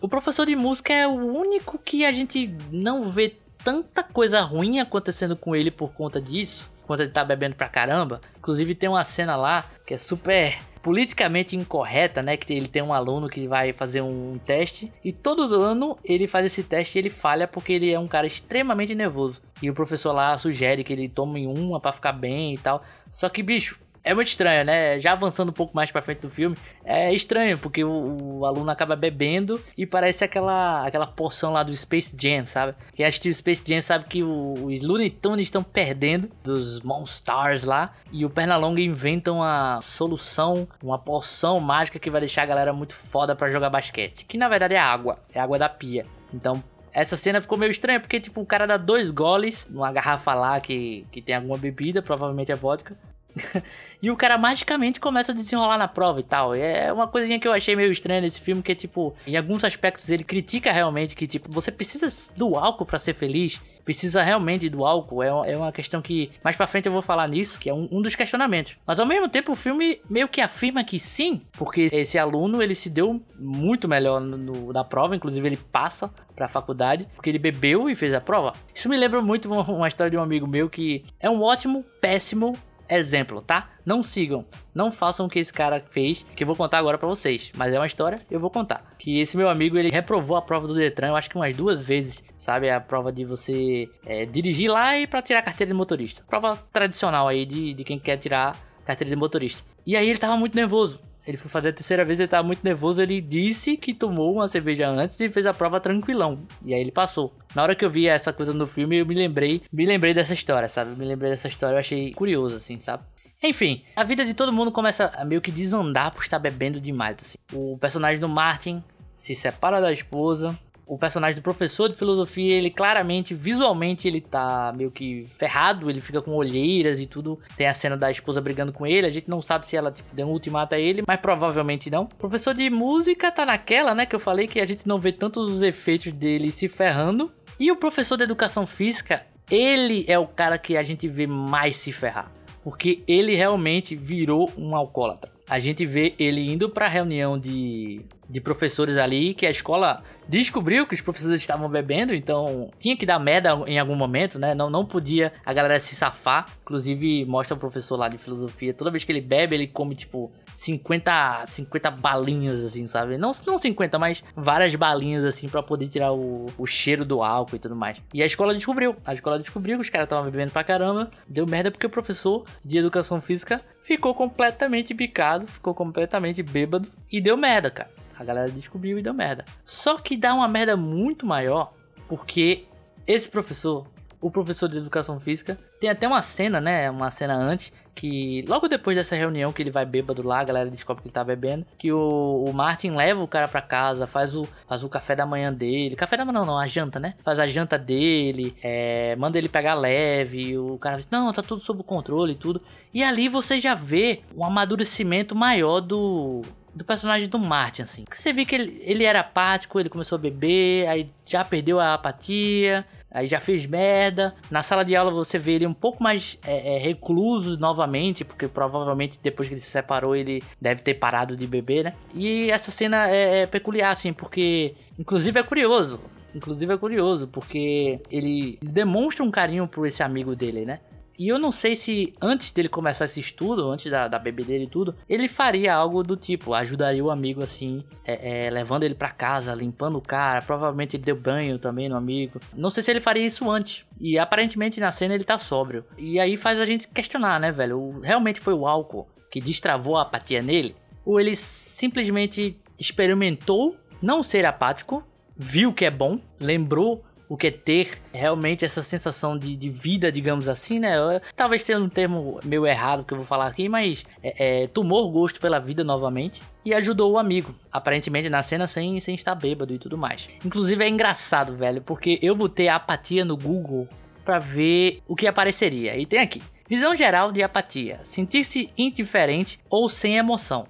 O professor de música é o único que a gente não vê tanta coisa ruim acontecendo com ele por conta disso, quando ele tá bebendo pra caramba. Inclusive tem uma cena lá que é super politicamente incorreta, né? Que ele tem um aluno que vai fazer um teste e todo ano ele faz esse teste e ele falha porque ele é um cara extremamente nervoso. E o professor lá sugere que ele tome uma para ficar bem e tal. Só que, bicho, É muito estranho, né? Já avançando um pouco mais pra frente do filme, é estranho, porque o, o aluno acaba bebendo e parece aquela, aquela porção lá do Space Jam, sabe? Quem assistiu Space Jam sabe que o, os Looney Tunes estão perdendo dos Monstars lá e o Pernalonga inventa uma solução, uma poção mágica que vai deixar a galera muito foda para jogar basquete. Que na verdade é água, é água da pia. Então essa cena ficou meio estranha, porque, tipo, o cara dá dois goles numa garrafa lá que, que tem alguma bebida, provavelmente é vodka. e o cara magicamente começa a desenrolar na prova e tal. É uma coisinha que eu achei meio estranha nesse filme, que é tipo, em alguns aspectos ele critica realmente que, tipo, você precisa do álcool para ser feliz. Precisa realmente do álcool. É, é uma questão que mais pra frente eu vou falar nisso, que é um, dos questionamentos. Mas ao mesmo tempo o filme meio que afirma que sim, porque esse aluno ele se deu muito melhor no, no, na prova, inclusive ele passa pra faculdade, porque ele bebeu e fez a prova. Isso me lembra muito uma, uma história de um amigo meu que é um ótimo, péssimo exemplo, tá? Não sigam, não façam o que esse cara fez, que eu vou contar agora para vocês. Mas é uma história, eu vou contar. Que esse meu amigo, ele reprovou a prova do Detran, eu acho que umas duas vezes, sabe? A prova de você é, dirigir lá e para tirar a carteira de motorista. Prova tradicional aí de, de quem quer tirar carteira de motorista. E aí ele tava muito nervoso. Ele foi fazer a terceira vez, ele tava muito nervoso. Ele disse que tomou uma cerveja antes e fez a prova tranquilão. E aí ele passou. Na hora que eu vi essa coisa no filme, eu me lembrei, me lembrei dessa história, sabe? Me lembrei dessa história, eu achei curioso, assim, sabe? Enfim, a vida de todo mundo começa a meio que desandar por estar bebendo demais, assim. O personagem do Martin se separa da esposa, o personagem do professor de filosofia, ele claramente, visualmente, ele tá meio que ferrado, ele fica com olheiras e tudo. Tem a cena da esposa brigando com ele, a gente não sabe se ela tipo, deu um ultimato a ele, mas provavelmente não. O professor de música tá naquela, né, que eu falei que a gente não vê tantos os efeitos dele se ferrando. E o professor de educação física, ele é o cara que a gente vê mais se ferrar. Porque ele realmente virou um alcoólatra. A gente vê ele indo pra reunião de de professores ali que a escola descobriu que os professores estavam bebendo, então tinha que dar merda em algum momento, né? Não, não podia a galera se safar. Inclusive, mostra o professor lá de filosofia, toda vez que ele bebe, ele come tipo 50, 50 balinhas, assim, sabe? Não, não 50, mas várias balinhas, assim, para poder tirar o, o cheiro do álcool e tudo mais. E a escola descobriu. A escola descobriu que os caras estavam bebendo pra caramba. Deu merda porque o professor de educação física ficou completamente picado, ficou completamente bêbado e deu merda, cara. A galera descobriu e deu merda. Só que dá uma merda muito maior porque esse professor, o professor de educação física, tem até uma cena, né? Uma cena antes que logo depois dessa reunião que ele vai bêbado lá, a galera descobre que ele tá bebendo, que o, o Martin leva o cara para casa, faz o, faz o café da manhã dele, café da manhã não, não, a janta, né? Faz a janta dele, é, manda ele pegar leve, o cara diz, não, tá tudo sob controle e tudo. E ali você já vê um amadurecimento maior do, do personagem do Martin, assim. Você vê que ele, ele era apático, ele começou a beber, aí já perdeu a apatia, aí já fez merda. Na sala de aula você vê ele um pouco mais é, é, recluso novamente, porque provavelmente depois que ele se separou ele deve ter parado de beber, né? E essa cena é, é peculiar, assim, porque inclusive é curioso. Inclusive é curioso, porque ele demonstra um carinho por esse amigo dele, né? E eu não sei se antes dele começar esse estudo, antes da, da bebedeira e tudo, ele faria algo do tipo, ajudaria o amigo assim, é, é, levando ele para casa, limpando o cara. Provavelmente ele deu banho também no amigo. Não sei se ele faria isso antes. E aparentemente na cena ele tá sóbrio. E aí faz a gente questionar, né, velho? Realmente foi o álcool que destravou a apatia nele? Ou ele simplesmente experimentou não ser apático, viu que é bom, lembrou o que é ter realmente essa sensação de, de vida, digamos assim, né? Talvez seja um termo meio errado que eu vou falar aqui, mas é, é, tomou gosto pela vida novamente e ajudou o amigo, aparentemente na cena sem, sem estar bêbado e tudo mais. Inclusive é engraçado, velho, porque eu botei a apatia no Google para ver o que apareceria. E tem aqui. Visão geral de apatia: sentir-se indiferente ou sem emoção.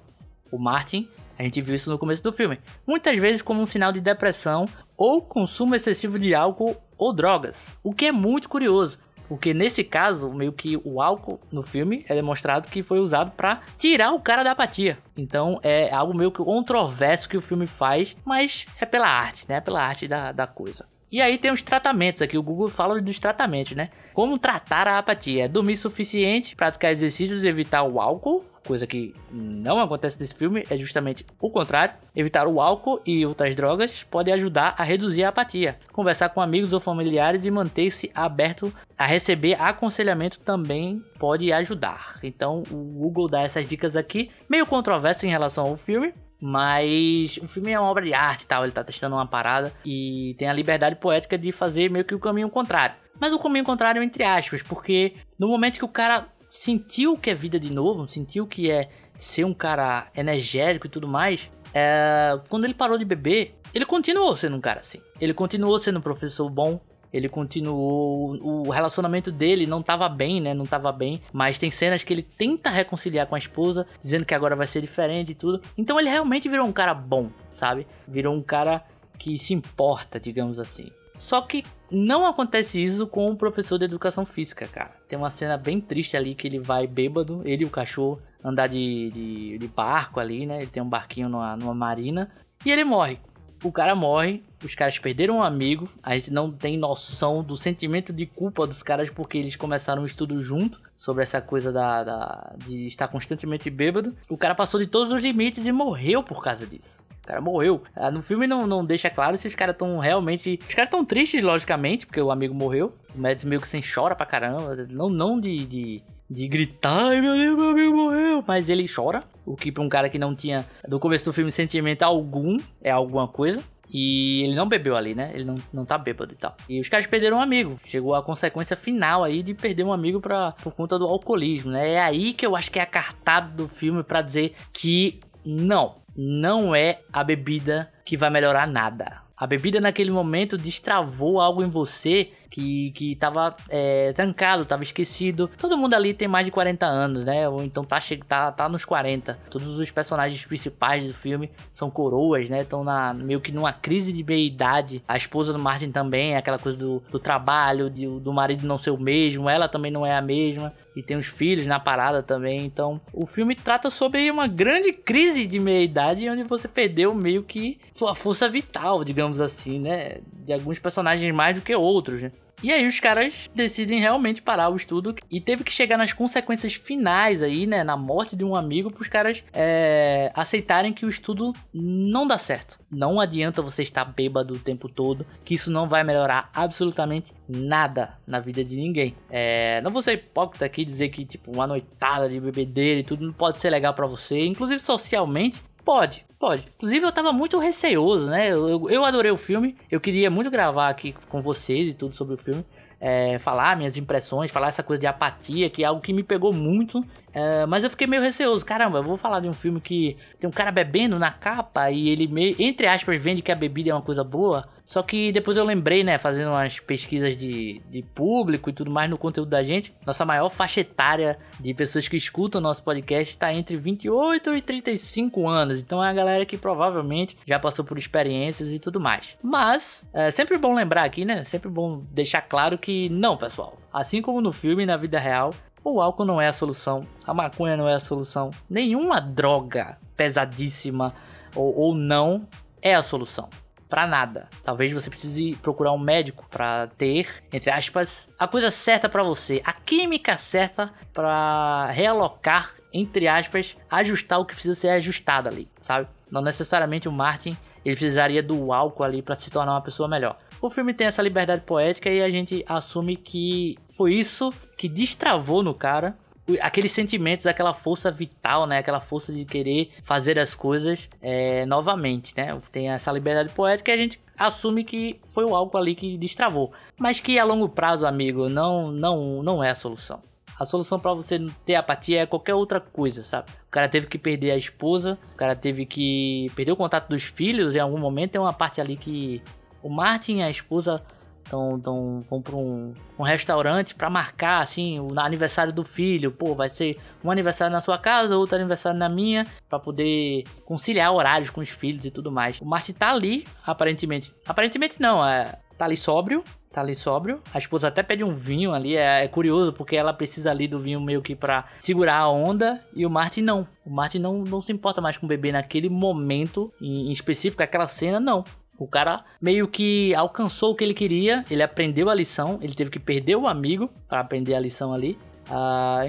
O Martin a gente viu isso no começo do filme. Muitas vezes como um sinal de depressão ou consumo excessivo de álcool ou drogas. O que é muito curioso, porque nesse caso, meio que o álcool no filme é demonstrado que foi usado para tirar o cara da apatia. Então é algo meio que controverso que o filme faz, mas é pela arte, né? Pela arte da, da coisa. E aí tem os tratamentos aqui, o Google fala dos tratamentos, né? Como tratar a apatia? É dormir suficiente, praticar exercícios, evitar o álcool, coisa que não acontece nesse filme é justamente o contrário. Evitar o álcool e outras drogas pode ajudar a reduzir a apatia. Conversar com amigos ou familiares e manter-se aberto a receber aconselhamento também pode ajudar. Então o Google dá essas dicas aqui, meio controverso em relação ao filme, mas o filme é uma obra de arte tal, ele tá testando uma parada e tem a liberdade poética de fazer meio que o caminho contrário. Mas o caminho contrário entre aspas, porque no momento que o cara sentiu que é vida de novo, sentiu que é ser um cara energético e tudo mais, é... quando ele parou de beber, ele continuou sendo um cara assim. Ele continuou sendo um professor bom, ele continuou. O relacionamento dele não tava bem, né? Não tava bem. Mas tem cenas que ele tenta reconciliar com a esposa, dizendo que agora vai ser diferente e tudo. Então ele realmente virou um cara bom, sabe? Virou um cara que se importa, digamos assim. Só que não acontece isso com o professor de educação física, cara. Tem uma cena bem triste ali que ele vai bêbado, ele e o cachorro, andar de, de, de barco ali, né? Ele tem um barquinho numa, numa marina. E ele morre o cara morre, os caras perderam um amigo, a gente não tem noção do sentimento de culpa dos caras porque eles começaram um estudo junto sobre essa coisa da, da, de estar constantemente bêbado. O cara passou de todos os limites e morreu por causa disso. O cara morreu. Ah, no filme não, não deixa claro se os caras estão realmente. Os caras estão tristes, logicamente, porque o amigo morreu. O Mads meio que sem chora pra caramba. Não, não de, de de gritar, ai meu Deus, meu amigo morreu. Mas ele chora, o que pra um cara que não tinha, do começo do filme, sentimento algum, é alguma coisa. E ele não bebeu ali, né? Ele não, não tá bêbado e tal. E os caras perderam um amigo. Chegou a consequência final aí de perder um amigo pra, por conta do alcoolismo, né? É aí que eu acho que é a cartada do filme para dizer que não, não é a bebida que vai melhorar nada. A bebida naquele momento destravou algo em você que, que tava é, trancado, tava esquecido. Todo mundo ali tem mais de 40 anos, né? Ou então tá, tá, tá nos 40. Todos os personagens principais do filme são coroas, né? Estão meio que numa crise de meia-idade. A esposa do Martin também, aquela coisa do, do trabalho, de, do marido não ser o mesmo, ela também não é a mesma e tem os filhos na parada também. Então, o filme trata sobre uma grande crise de meia-idade onde você perdeu meio que sua força vital, digamos assim, né? De alguns personagens mais do que outros, né? E aí os caras decidem realmente parar o estudo e teve que chegar nas consequências finais aí, né, na morte de um amigo, para os caras é, aceitarem que o estudo não dá certo. Não adianta você estar bêbado o tempo todo, que isso não vai melhorar absolutamente nada na vida de ninguém. É, não vou ser hipócrita aqui dizer que tipo uma noitada de bebedeira e tudo não pode ser legal para você, inclusive socialmente Pode, pode. Inclusive eu tava muito receoso, né? Eu, eu, adorei o filme, eu queria muito gravar aqui com vocês e tudo sobre o filme. É, falar minhas impressões, falar essa coisa de apatia, que é algo que me pegou muito. É, mas eu fiquei meio receoso. Caramba, eu vou falar de um filme que tem um cara bebendo na capa e ele meio, entre aspas, vende que a bebida é uma coisa boa. Só que depois eu lembrei, né, fazendo umas pesquisas de, de público e tudo mais no conteúdo da gente, nossa maior faixa etária de pessoas que escutam o nosso podcast está entre 28 e 35 anos. Então é a galera que provavelmente já passou por experiências e tudo mais. Mas é sempre bom lembrar aqui, né? Sempre bom deixar claro que não, pessoal. Assim como no filme, na vida real, o álcool não é a solução, a maconha não é a solução, nenhuma droga pesadíssima ou, ou não é a solução para nada. Talvez você precise procurar um médico para ter, entre aspas, a coisa certa para você, a química certa para realocar, entre aspas, ajustar o que precisa ser ajustado ali, sabe? Não necessariamente o Martin ele precisaria do álcool ali para se tornar uma pessoa melhor. O filme tem essa liberdade poética e a gente assume que foi isso que destravou no cara aqueles sentimentos, aquela força vital, né? Aquela força de querer fazer as coisas é, novamente, né? Tem essa liberdade poética e a gente assume que foi algo ali que destravou. Mas que a longo prazo, amigo, não, não, não é a solução. A solução para você ter apatia é qualquer outra coisa, sabe? O cara teve que perder a esposa, o cara teve que perder o contato dos filhos em algum momento. Tem uma parte ali que o Martin e a esposa então, então vão para um, um restaurante para marcar assim o aniversário do filho. Pô, vai ser um aniversário na sua casa, outro aniversário na minha, para poder conciliar horários com os filhos e tudo mais. O Martin tá ali, aparentemente. Aparentemente não, é tá ali sóbrio, tá ali sóbrio. A esposa até pede um vinho ali, é, é, curioso porque ela precisa ali do vinho meio que para segurar a onda e o Martin não. O Martin não, não se importa mais com o bebê naquele momento em específico, aquela cena não. O cara meio que alcançou o que ele queria, ele aprendeu a lição, ele teve que perder o amigo para aprender a lição ali. Ah,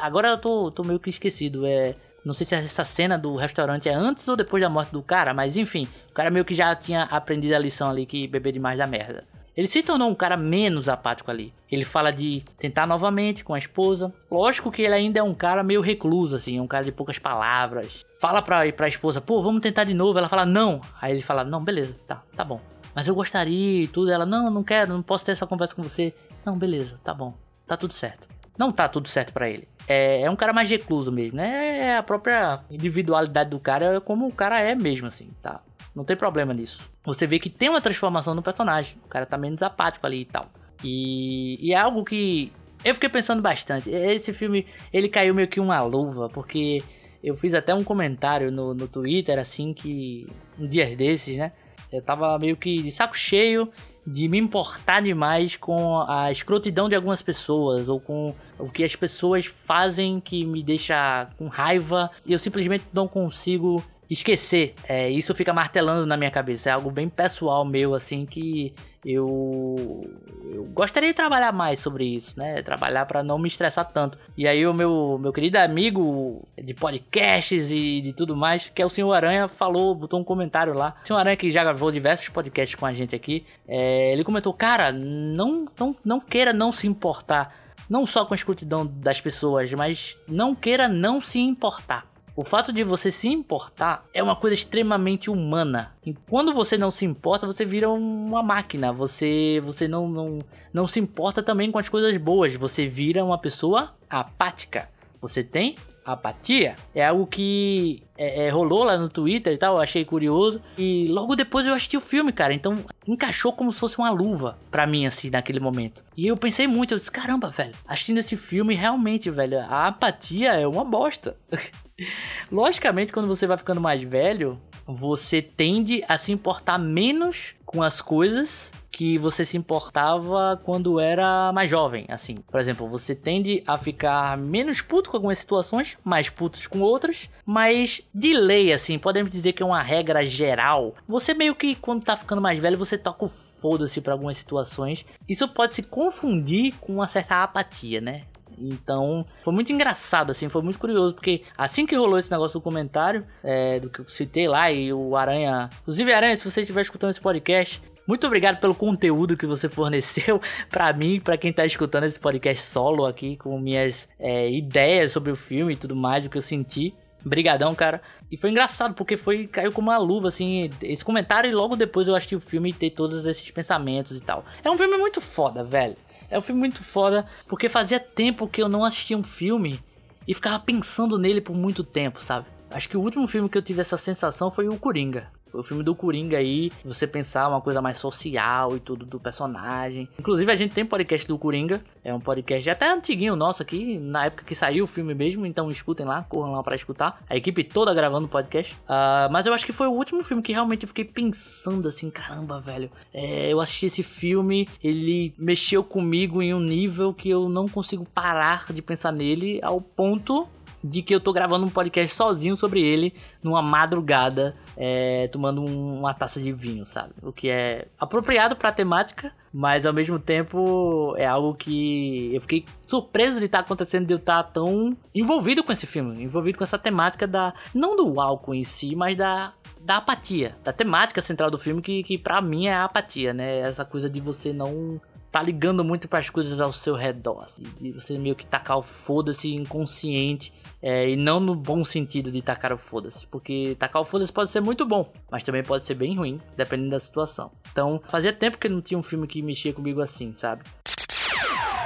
agora eu tô, tô meio que esquecido. É, não sei se essa cena do restaurante é antes ou depois da morte do cara, mas enfim, o cara meio que já tinha aprendido a lição ali que beber demais da merda. Ele se tornou um cara menos apático ali. Ele fala de tentar novamente com a esposa. Lógico que ele ainda é um cara meio recluso, assim, um cara de poucas palavras. Fala pra, pra esposa, pô, vamos tentar de novo. Ela fala, não. Aí ele fala, não, beleza, tá, tá bom. Mas eu gostaria e tudo. Ela, não, não quero, não posso ter essa conversa com você. Não, beleza, tá bom, tá tudo certo. Não tá tudo certo para ele. É, é um cara mais recluso mesmo, né? É a própria individualidade do cara, como o cara é mesmo, assim, tá? Não tem problema nisso. Você vê que tem uma transformação no personagem. O cara tá menos apático ali e tal. E, e é algo que eu fiquei pensando bastante. Esse filme, ele caiu meio que uma luva, porque eu fiz até um comentário no, no Twitter, assim, que um dia desses, né? Eu tava meio que de saco cheio de me importar demais com a escrotidão de algumas pessoas ou com o que as pessoas fazem que me deixa com raiva e eu simplesmente não consigo esquecer. É, isso fica martelando na minha cabeça. É algo bem pessoal meu, assim, que eu, eu gostaria de trabalhar mais sobre isso, né? Trabalhar para não me estressar tanto. E aí o meu, meu querido amigo de podcasts e de tudo mais, que é o Senhor Aranha, falou, botou um comentário lá. O Senhor Aranha que já gravou diversos podcasts com a gente aqui, é, ele comentou, cara, não, não, não queira não se importar. Não só com a escrutidão das pessoas, mas não queira não se importar. O fato de você se importar é uma coisa extremamente humana. E quando você não se importa, você vira uma máquina. Você, você não, não, não se importa também com as coisas boas. Você vira uma pessoa apática. Você tem apatia. É algo que é, é, rolou lá no Twitter e tal, eu achei curioso. E logo depois eu assisti o filme, cara. Então encaixou como se fosse uma luva pra mim, assim, naquele momento. E eu pensei muito, eu disse, caramba, velho, assistindo esse filme, realmente, velho, a apatia é uma bosta. Logicamente, quando você vai ficando mais velho, você tende a se importar menos com as coisas que você se importava quando era mais jovem, assim. Por exemplo, você tende a ficar menos puto com algumas situações, mais putos com outras, mas de lei, assim, podemos dizer que é uma regra geral. Você meio que, quando tá ficando mais velho, você toca o foda-se para algumas situações. Isso pode se confundir com uma certa apatia, né? Então, foi muito engraçado, assim, foi muito curioso, porque assim que rolou esse negócio do comentário, é, do que eu citei lá, e o Aranha. Inclusive, Aranha, se você estiver escutando esse podcast, muito obrigado pelo conteúdo que você forneceu para mim, para quem tá escutando esse podcast solo aqui, com minhas é, ideias sobre o filme e tudo mais, o que eu senti. Brigadão, cara. E foi engraçado, porque foi caiu como uma luva, assim, esse comentário, e logo depois eu assisti o filme e ter todos esses pensamentos e tal. É um filme muito foda, velho. É um filme muito foda, porque fazia tempo que eu não assistia um filme e ficava pensando nele por muito tempo, sabe? Acho que o último filme que eu tive essa sensação foi o Coringa. O filme do Coringa aí, você pensar uma coisa mais social e tudo do personagem. Inclusive, a gente tem podcast do Coringa. É um podcast até antiguinho nosso aqui, na época que saiu o filme mesmo. Então escutem lá, corram lá para escutar. A equipe toda gravando o podcast. Uh, mas eu acho que foi o último filme que realmente eu fiquei pensando assim: caramba, velho. É, eu assisti esse filme, ele mexeu comigo em um nível que eu não consigo parar de pensar nele ao ponto de que eu tô gravando um podcast sozinho sobre ele numa madrugada, é, tomando um, uma taça de vinho, sabe? O que é apropriado pra temática, mas ao mesmo tempo é algo que eu fiquei surpreso de estar tá acontecendo, de eu estar tá tão envolvido com esse filme, envolvido com essa temática da. não do álcool em si, mas da da apatia, da temática central do filme, que, que para mim é a apatia, né? Essa coisa de você não tá ligando muito para as coisas ao seu redor, assim, de você meio que tacar o foda-se inconsciente é, e não no bom sentido de tacar o foda-se, porque tacar o foda-se pode ser muito bom, mas também pode ser bem ruim, dependendo da situação. Então, fazia tempo que não tinha um filme que mexia comigo assim, sabe?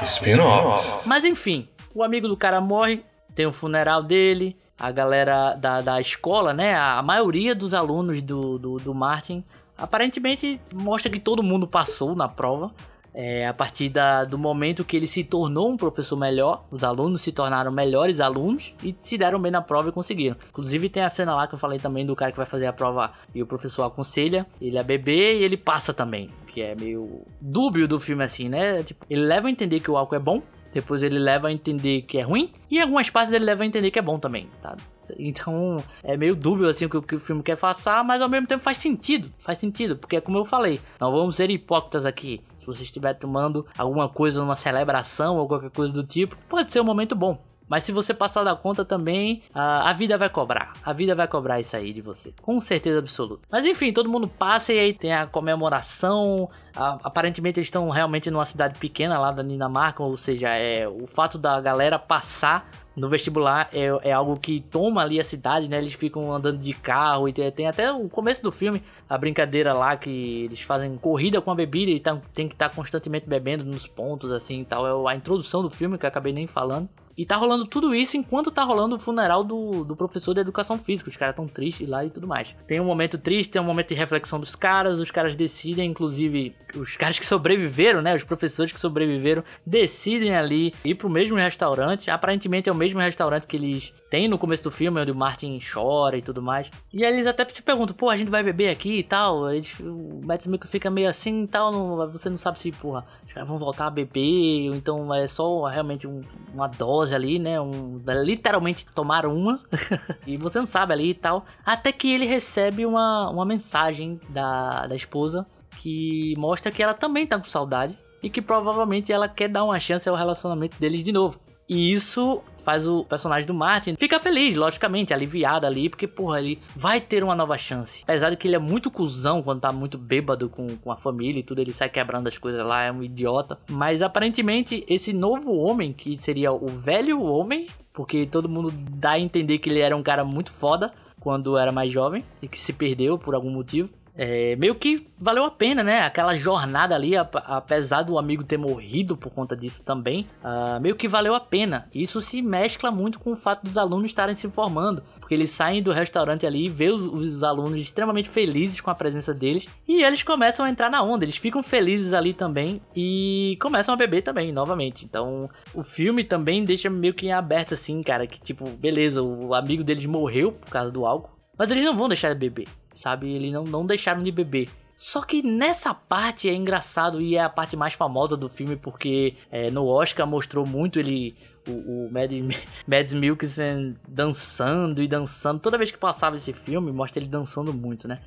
Spin-off. Mas enfim, o amigo do cara morre, tem o funeral dele, a galera da, da escola, né? A maioria dos alunos do, do, do Martin aparentemente mostra que todo mundo passou na prova. É, a partir da, do momento que ele se tornou um professor melhor, os alunos se tornaram melhores alunos e se deram bem na prova e conseguiram. Inclusive tem a cena lá que eu falei também do cara que vai fazer a prova e o professor aconselha ele a beber e ele passa também, que é meio dúbio do filme assim, né? Tipo, ele leva a entender que o álcool é bom, depois ele leva a entender que é ruim e algumas partes ele leva a entender que é bom também, tá? Então é meio dúbio assim o que, o que o filme quer passar, mas ao mesmo tempo faz sentido. Faz sentido, porque é como eu falei, não vamos ser hipócritas aqui. Se você estiver tomando alguma coisa numa celebração ou qualquer coisa do tipo, pode ser um momento bom. Mas se você passar da conta também, a, vida vai cobrar. A vida vai cobrar isso aí de você. Com certeza absoluta. Mas enfim, todo mundo passa e aí tem a comemoração. A, aparentemente eles estão realmente numa cidade pequena lá da Dinamarca. Ou seja, é o fato da galera passar no vestibular é, é, algo que toma ali a cidade, né? Eles ficam andando de carro e tem, tem, até o começo do filme a brincadeira lá que eles fazem corrida com a bebida e tá, tem que estar tá constantemente bebendo nos pontos assim e tal. É a introdução do filme que eu acabei nem falando. E tá rolando tudo isso enquanto tá rolando o funeral do, do professor de educação física. Os caras tão tristes lá e tudo mais. Tem um momento triste, tem um momento de reflexão dos caras. Os caras decidem, inclusive, os caras que sobreviveram, né? Os professores que sobreviveram, decidem ali ir pro mesmo restaurante. Aparentemente é o mesmo restaurante que eles têm no começo do filme, onde o Martin chora e tudo mais. E aí eles até se perguntam, pô, a gente vai beber aqui e tal. Eles, o Matt Smith fica meio assim e tal. Não, você não sabe se, porra, os caras vão voltar a beber, ou então é só realmente um, uma dose dose ali, né? Um, literalmente tomar uma. e você não sabe ali e tal. Até que ele recebe uma, uma mensagem da, da esposa que mostra que ela também tá com saudade. E que provavelmente ela quer dar uma chance ao relacionamento deles de novo. E isso faz o personagem do Martin ficar feliz, logicamente, aliviado ali, porque, porra, ele vai ter uma nova chance. Apesar de que ele é muito cuzão quando tá muito bêbado com, com a família e tudo, ele sai quebrando as coisas lá, é um idiota. Mas aparentemente, esse novo homem, que seria o velho homem, porque todo mundo dá a entender que ele era um cara muito foda quando era mais jovem e que se perdeu por algum motivo é, meio que valeu a pena, né? Aquela jornada ali, apesar do amigo ter morrido por conta disso também, uh, meio que valeu a pena. Isso se mescla muito com o fato dos alunos estarem se formando, porque eles saem do restaurante ali e vê os, os, alunos extremamente felizes com a presença deles e eles começam a entrar na onda, eles ficam felizes ali também e começam a beber também, novamente. Então, o filme também deixa meio que aberto assim, cara, que tipo, beleza, o amigo deles morreu por causa do álcool, mas eles não vão deixar de beber sabe? Eles não, não deixaram de beber. Só que nessa parte é engraçado e é a parte mais famosa do filme porque é, no Oscar mostrou muito ele, o, o Mad, Mads Mikkelsen dançando e dançando. Toda vez que passava esse filme, mostra ele dançando muito, né?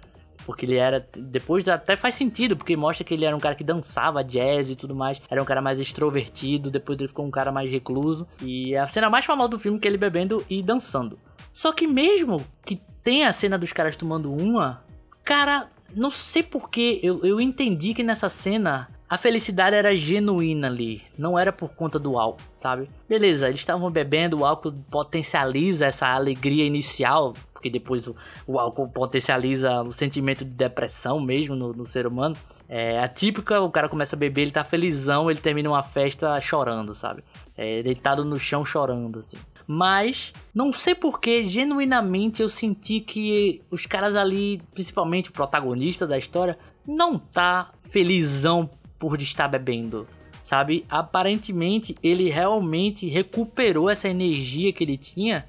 Porque ele era. Depois até faz sentido, porque mostra que ele era um cara que dançava jazz e tudo mais. Era um cara mais extrovertido. Depois ele ficou um cara mais recluso. E é a cena mais famosa do filme que ele bebendo e dançando. Só que mesmo que tem a cena dos caras tomando uma. Cara, não sei porquê, eu, eu entendi que nessa cena a felicidade era genuína ali, não era por conta do álcool, sabe? Beleza, eles estavam bebendo, o álcool potencializa essa alegria inicial, porque depois o, o álcool potencializa o sentimento de depressão mesmo no, no ser humano. É atípica, o cara começa a beber, ele tá felizão, ele termina uma festa chorando, sabe? É, deitado no chão chorando, assim. Mas não sei porque, genuinamente eu senti que os caras ali, principalmente o protagonista da história, não tá felizão por estar bebendo. Sabe? Aparentemente ele realmente recuperou essa energia que ele tinha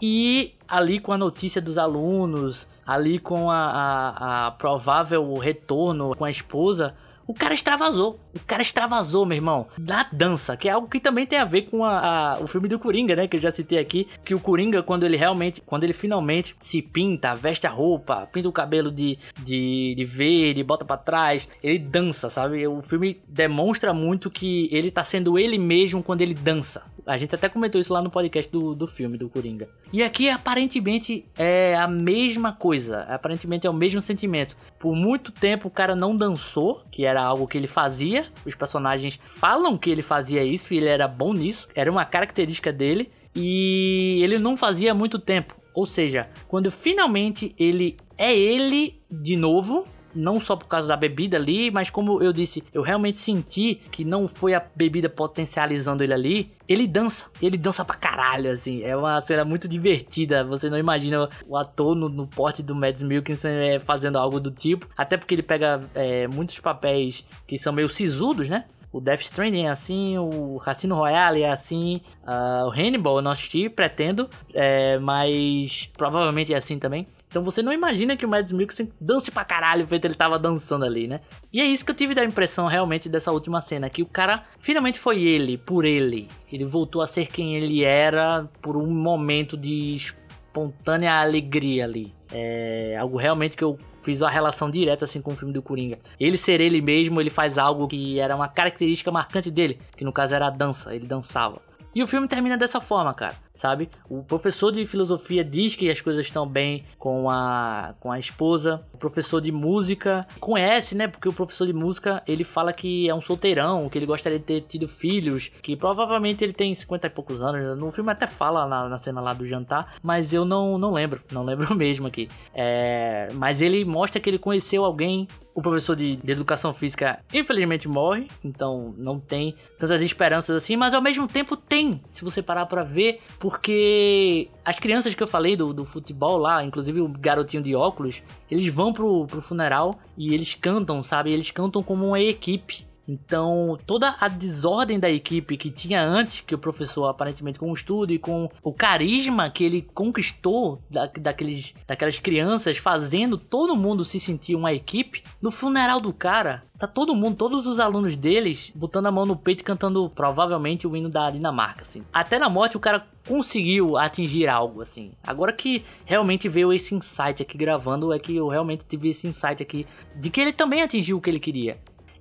e ali com a notícia dos alunos, ali com a, a, a provável retorno com a esposa, o cara extravasou. O cara extravasou, meu irmão. Na dança, que é algo que também tem a ver com a, a, o filme do Coringa, né? Que eu já citei aqui. Que o Coringa, quando ele realmente, quando ele finalmente se pinta, veste a roupa, pinta o cabelo de, de, de verde, bota para trás, ele dança, sabe? O filme demonstra muito que ele tá sendo ele mesmo quando ele dança. A gente até comentou isso lá no podcast do, do filme, do Coringa. E aqui, aparentemente, é a mesma coisa. Aparentemente é o mesmo sentimento. Por muito tempo o cara não dançou, que era algo que ele fazia. Os personagens falam que ele fazia isso e ele era bom nisso. Era uma característica dele. E ele não fazia muito tempo. Ou seja, quando finalmente ele é ele de novo, não só por causa da bebida ali, mas como eu disse, eu realmente senti que não foi a bebida potencializando ele ali. Ele dança, ele dança pra caralho, assim. É uma cena muito divertida. Você não imagina o ator no, no porte do Mads Mikkelsen é, fazendo algo do tipo. Até porque ele pega é, muitos papéis que são meio sisudos, né? O Death Stranding é assim, o Cassino Royale é assim, uh, o Hannibal eu não assisti, pretendo, é, mas provavelmente é assim também. Então você não imagina que o Mads Mikkelsen dance pra caralho feito ele tava dançando ali, né? E é isso que eu tive da impressão realmente dessa última cena, que o cara finalmente foi ele, por ele. Ele voltou a ser quem ele era por um momento de espontânea alegria ali. É algo realmente que eu fiz uma relação direta assim com o filme do Coringa. Ele ser ele mesmo, ele faz algo que era uma característica marcante dele, que no caso era a dança, ele dançava. E o filme termina dessa forma, cara, sabe? O professor de filosofia diz que as coisas estão bem com a, com a esposa. O professor de música conhece, né? Porque o professor de música ele fala que é um solteirão, que ele gostaria de ter tido filhos, que provavelmente ele tem 50 e poucos anos. No filme até fala na, na cena lá do jantar, mas eu não, não lembro, não lembro mesmo aqui. É, mas ele mostra que ele conheceu alguém o professor de, de, educação física infelizmente morre, então não tem tantas esperanças assim, mas ao mesmo tempo tem, se você parar para ver, porque as crianças que eu falei do, do futebol lá, inclusive o garotinho de óculos, eles vão pro, pro funeral e eles cantam, sabe? Eles cantam como uma equipe. Então, toda a desordem da equipe que tinha antes, que o professor aparentemente com o estudo e com o carisma que ele conquistou da, daqueles, daquelas crianças, fazendo todo mundo se sentir uma equipe, no funeral do cara, tá todo mundo, todos os alunos deles, botando a mão no peito e cantando provavelmente o hino da Dinamarca, assim. Até na morte o cara conseguiu atingir algo, assim. Agora que realmente veio esse insight aqui gravando, é que eu realmente tive esse insight aqui de que ele também atingiu o que ele queria.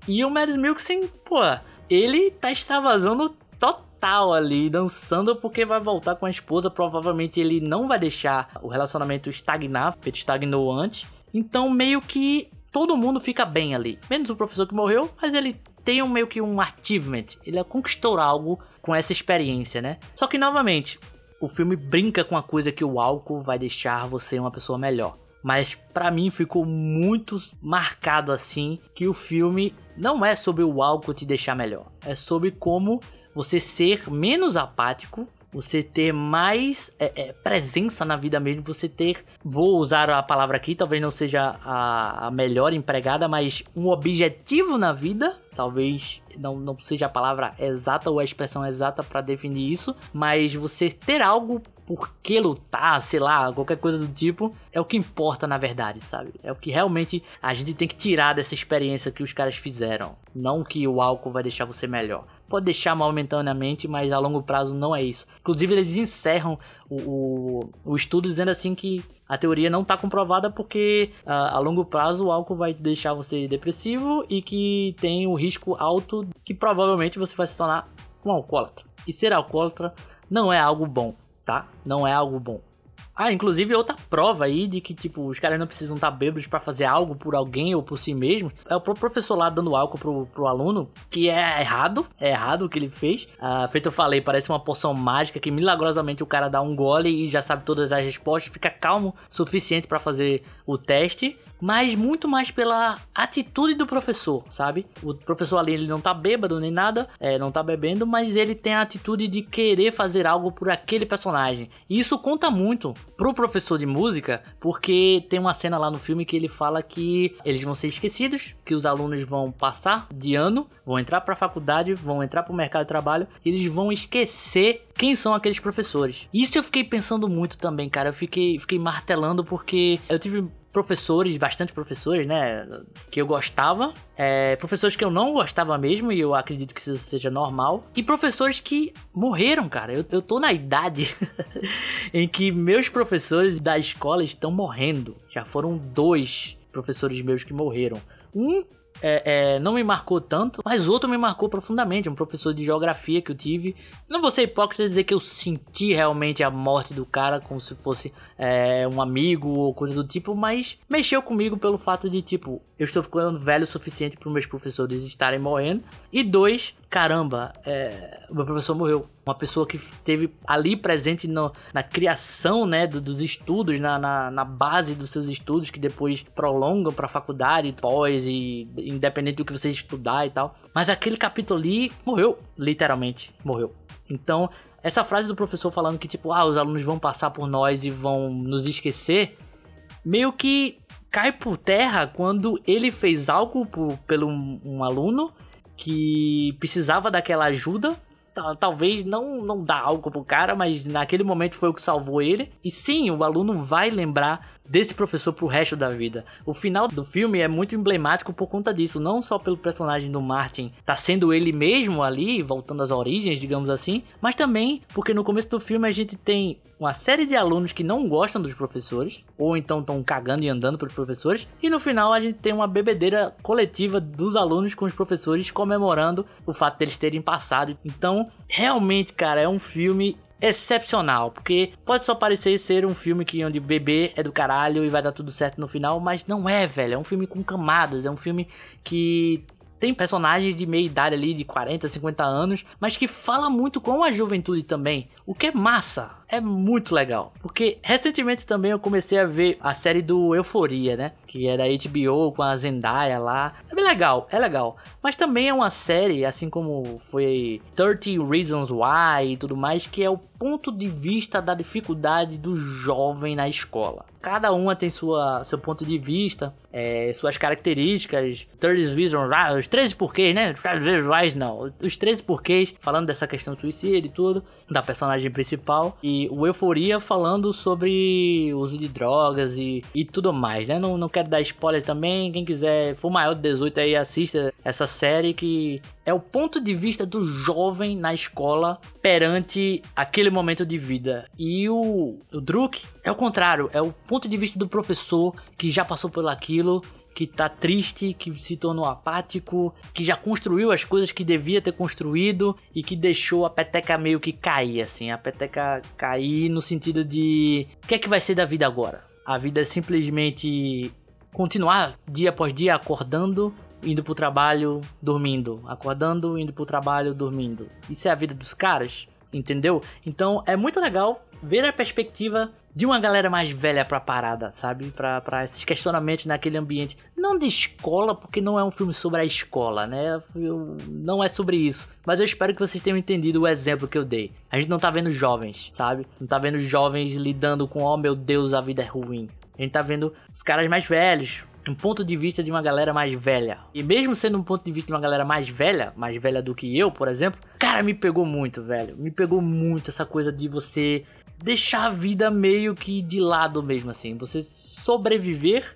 E o Mads Mikkelsen, pô, ele tá extravasando total ali, dançando porque vai voltar com a esposa. Provavelmente ele não vai deixar o relacionamento estagnar, porque estagnou antes. Então meio que todo mundo fica bem ali. Menos o professor que morreu, mas ele tem um, meio que um achievement. Ele conquistou algo com essa experiência, né? Só que novamente, o filme brinca com a coisa que o álcool vai deixar você uma pessoa melhor. Mas para mim ficou muito marcado assim que o filme não é sobre o álcool te deixar melhor, é sobre como você ser menos apático você ter mais é, é, presença na vida mesmo, você ter, vou usar a palavra aqui, talvez não seja a, a melhor empregada, mas um objetivo na vida, talvez não, não seja a palavra exata ou a expressão exata para definir isso, mas você ter algo por que lutar, sei lá, qualquer coisa do tipo, é o que importa na verdade, sabe? É o que realmente a gente tem que tirar dessa experiência que os caras fizeram. Não que o álcool vai deixar você melhor. Pode deixar momentaneamente, mas a longo prazo não é isso. Inclusive, eles encerram o, o, o estudo dizendo assim que a teoria não está comprovada porque uh, a longo prazo o álcool vai deixar você depressivo e que tem o risco alto que provavelmente você vai se tornar um alcoólatra. E ser alcoólatra não é algo bom tá? Não é algo bom. Ah, inclusive outra prova aí de que, tipo, os caras não precisam estar tá bêbados para fazer algo por alguém ou por si mesmo. É o próprio professor lá dando álcool pro, pro aluno, que é errado, é errado o que ele fez. Ah, feito eu falei, parece uma poção mágica que milagrosamente o cara dá um gole e já sabe todas as respostas, fica calmo suficiente para fazer o teste mas muito mais pela atitude do professor, sabe? O professor ali ele não tá bêbado nem nada, é, não tá bebendo, mas ele tem a atitude de querer fazer algo por aquele personagem. E isso conta muito pro professor de música, porque tem uma cena lá no filme que ele fala que eles vão ser esquecidos, que os alunos vão passar de ano, vão entrar pra faculdade, vão entrar pro mercado de trabalho, e eles vão esquecer quem são aqueles professores. Isso eu fiquei pensando muito também, cara. Eu fiquei, fiquei martelando porque eu tive professores, bastante professores, né? Que eu gostava. É, professores que eu não gostava mesmo, e eu acredito que isso seja normal. E professores que morreram, cara. Eu, eu tô na idade em que meus professores da escola estão morrendo. Já foram dois professores meus que morreram. Um é, é, não me marcou tanto, mas outro me marcou profundamente. Um professor de geografia que eu tive. Não vou ser hipócrita dizer que eu senti realmente a morte do cara como se fosse é, um amigo ou coisa do tipo, mas mexeu comigo pelo fato de, tipo, eu estou ficando velho o suficiente para meus professores estarem morrendo. E dois, caramba, é, o meu professor morreu. Uma pessoa que esteve ali presente no, na criação né, do, dos estudos, na, na, na, base dos seus estudos, que depois prolongam para faculdade, pós, e independente do que você estudar e tal. Mas aquele capítulo ali morreu, literalmente, morreu. Então, essa frase do professor falando que, tipo, ah, os alunos vão passar por nós e vão nos esquecer, meio que cai por terra quando ele fez algo por, pelo um, um aluno que precisava daquela ajuda. Talvez não, não dá algo pro cara, mas naquele momento foi o que salvou ele. E sim, o aluno vai lembrar desse professor pro resto da vida. O final do filme é muito emblemático por conta disso, não só pelo personagem do Martin tá sendo ele mesmo ali, voltando às origens, digamos assim, mas também porque no começo do filme a gente tem uma série de alunos que não gostam dos professores, ou então estão cagando e andando pelos professores, e no final a gente tem uma bebedeira coletiva dos alunos com os professores comemorando o fato deles terem passado. Então, realmente, cara, é um filme excepcional, porque pode só parecer ser um filme que onde bebê é do caralho e vai dar tudo certo no final, mas não é, velho. É um filme com camadas, é um filme que tem personagens de meia idade ali, de 40, 50 anos, mas que fala muito com a juventude também, o que é massa, é muito legal. Porque recentemente também eu comecei a ver a série do Euforia, né? Que era HBO com a Zendaya lá. É bem legal, é legal. Mas também é uma série, assim como foi 30 Reasons Why e tudo mais, que é o ponto de vista da dificuldade do jovem na escola. Cada uma tem sua, seu ponto de vista, é, suas características. 30 Reasons Why, os 13 porquês, né? Os 13 Why não. Os 13 porquês, falando dessa questão do suicídio e tudo, da personagem principal. E o Euforia falando sobre uso de drogas e, e tudo mais, né? Não, não quero dar spoiler também. Quem quiser for maior de 18 aí, assista essa série que é o ponto de vista do jovem na escola perante aquele momento de vida. E o, o Druk é o contrário, é o ponto de vista do professor que já passou por aquilo que tá triste, que se tornou apático, que já construiu as coisas que devia ter construído e que deixou a peteca meio que cair, assim, a peteca cair no sentido de o que é que vai ser da vida agora? A vida é simplesmente continuar dia após dia acordando, indo pro trabalho, dormindo, acordando, indo pro trabalho, dormindo. Isso é a vida dos caras, entendeu? Então é muito legal ver a perspectiva de uma galera mais velha pra parada, sabe? Pra, pra esses questionamentos naquele ambiente. Não de escola, porque não é um filme sobre a escola, né? Eu, não é sobre isso. Mas eu espero que vocês tenham entendido o exemplo que eu dei. A gente não tá vendo jovens, sabe? Não tá vendo jovens lidando com, oh meu Deus, a vida é ruim. A gente tá vendo os caras mais velhos, um ponto de vista de uma galera mais velha. E mesmo sendo um ponto de vista de uma galera mais velha, mais velha do que eu, por exemplo, cara, me pegou muito, velho. Me pegou muito essa coisa de você deixar a vida meio que de lado mesmo, assim. Você sobreviver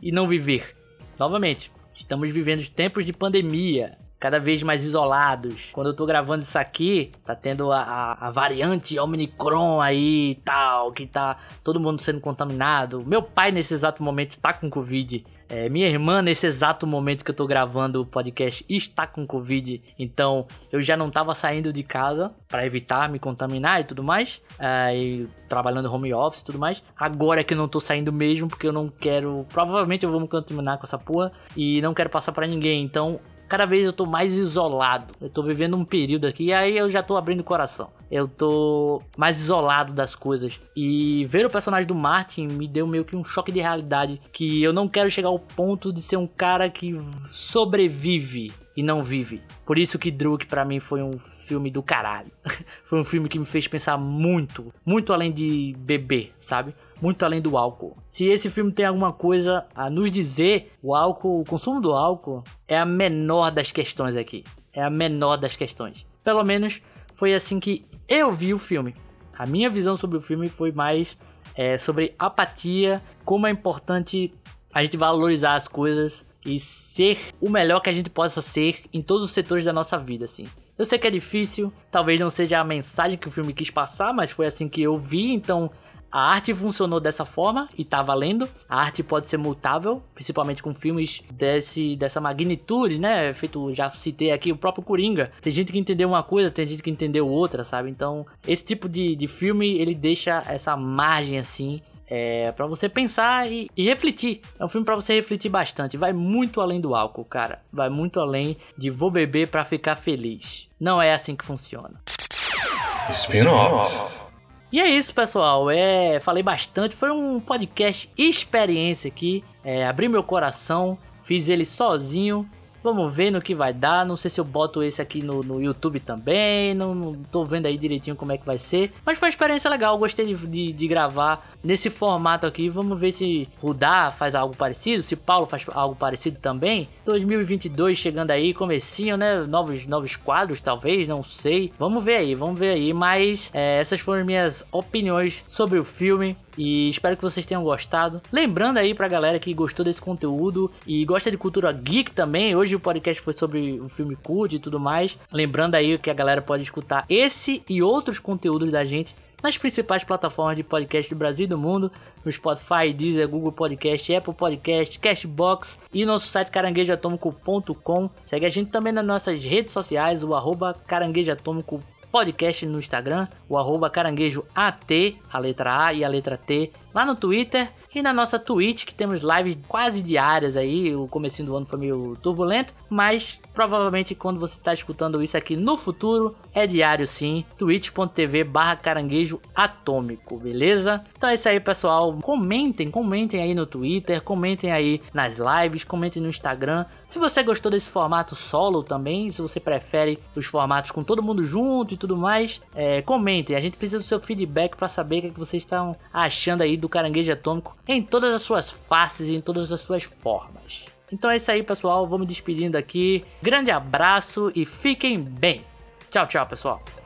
e não viver. Novamente, estamos vivendo tempos de pandemia cada vez mais isolados. Quando eu tô gravando isso aqui, tá tendo a, a, a, variante Omicron aí e tal, que tá todo mundo sendo contaminado. Meu pai, nesse exato momento, tá com Covid. É, minha irmã, nesse exato momento que eu tô gravando o podcast, está com Covid. Então, eu já não tava saindo de casa para evitar me contaminar e tudo mais. É, e trabalhando home office e tudo mais. Agora que eu não tô saindo mesmo, porque eu não quero. Provavelmente eu vou me contaminar com essa porra. E não quero passar para ninguém. Então, cada vez eu tô mais isolado. Eu tô vivendo um período aqui e aí eu já tô abrindo o coração. Eu tô mais isolado das coisas. E ver o personagem do Martin me deu meio que um choque de realidade. Que eu não quero chegar ao ponto de ser um cara que sobrevive e não vive. Por isso que Druk para mim foi um filme do caralho. foi um filme que me fez pensar muito, muito além de beber, sabe? Muito além do álcool. Se esse filme tem alguma coisa a nos dizer, o álcool, o consumo do álcool é a menor das questões aqui. É a menor das questões. Pelo menos foi assim que eu vi o filme. A minha visão sobre o filme foi mais é, sobre apatia, como é importante a gente valorizar as coisas e ser o melhor que a gente possa ser em todos os setores da nossa vida, assim. Eu sei que é difícil, talvez não seja a mensagem que o filme quis passar, mas foi assim que eu vi, então a arte funcionou dessa forma e tá valendo. A arte pode ser mutável, principalmente com filmes desse, dessa magnitude, né? Feito, já citei aqui o próprio Coringa. Tem gente que entendeu uma coisa, tem gente que entendeu outra, sabe? Então, esse tipo de, de filme, ele deixa essa margem assim é para você pensar e, e, refletir. É um filme para você refletir bastante. Vai muito além do álcool, cara. Vai muito além de vou beber para ficar feliz. Não é assim que funciona. Spin-off. E é isso, pessoal. É, falei bastante. Foi um podcast experiência aqui. É, abri meu coração, fiz ele sozinho. Vamos ver no que vai dar. Não sei se eu boto esse aqui no, no YouTube também. Não, não tô vendo aí direitinho como é que vai ser. Mas foi uma experiência legal. Gostei de, de, de gravar nesse formato aqui. Vamos ver se Rudá faz algo parecido. Se Paulo faz algo parecido também. 2022 chegando aí, comecinho, né? Novos, novos quadros, talvez. Não sei. Vamos ver aí, vamos ver aí. Mas é, essas foram minhas opiniões sobre o filme. E espero que vocês tenham gostado. Lembrando aí pra galera que gostou desse conteúdo e gosta de cultura geek também. Hoje o podcast foi sobre o filme cult e tudo mais. Lembrando aí que a galera pode escutar esse e outros conteúdos da gente nas principais plataformas de podcast do Brasil e do mundo, no Spotify, Deezer, Google Podcast, Apple Podcast, Cashbox e nosso site caranguejoatômico.com. Segue a gente também nas nossas redes sociais, o arroba caranguejoatômico podcast no Instagram, o arroba caranguejo AT, a letra A e a letra T, lá no Twitter e na nossa Twitch, que temos lives quase diárias aí. O comecinho do ano foi meio turbulento, mas provavelmente quando você está escutando isso aqui no futuro, é diário sim. twitch.tv barra caranguejo atômico, beleza? Então é isso aí, pessoal. Comentem, comentem aí no Twitter, comentem aí nas lives, comentem no Instagram. Se você gostou desse formato solo também, se você prefere os formatos com todo mundo junto e tudo mais, é, comentem. A gente precisa do seu feedback para saber o que, é que vocês estão achando aí do caranguejo atômico em todas as suas faces e em todas as suas formas. Então é isso aí, pessoal. Vou me despedindo aqui. Grande abraço e fiquem bem. Tchau, tchau, pessoal.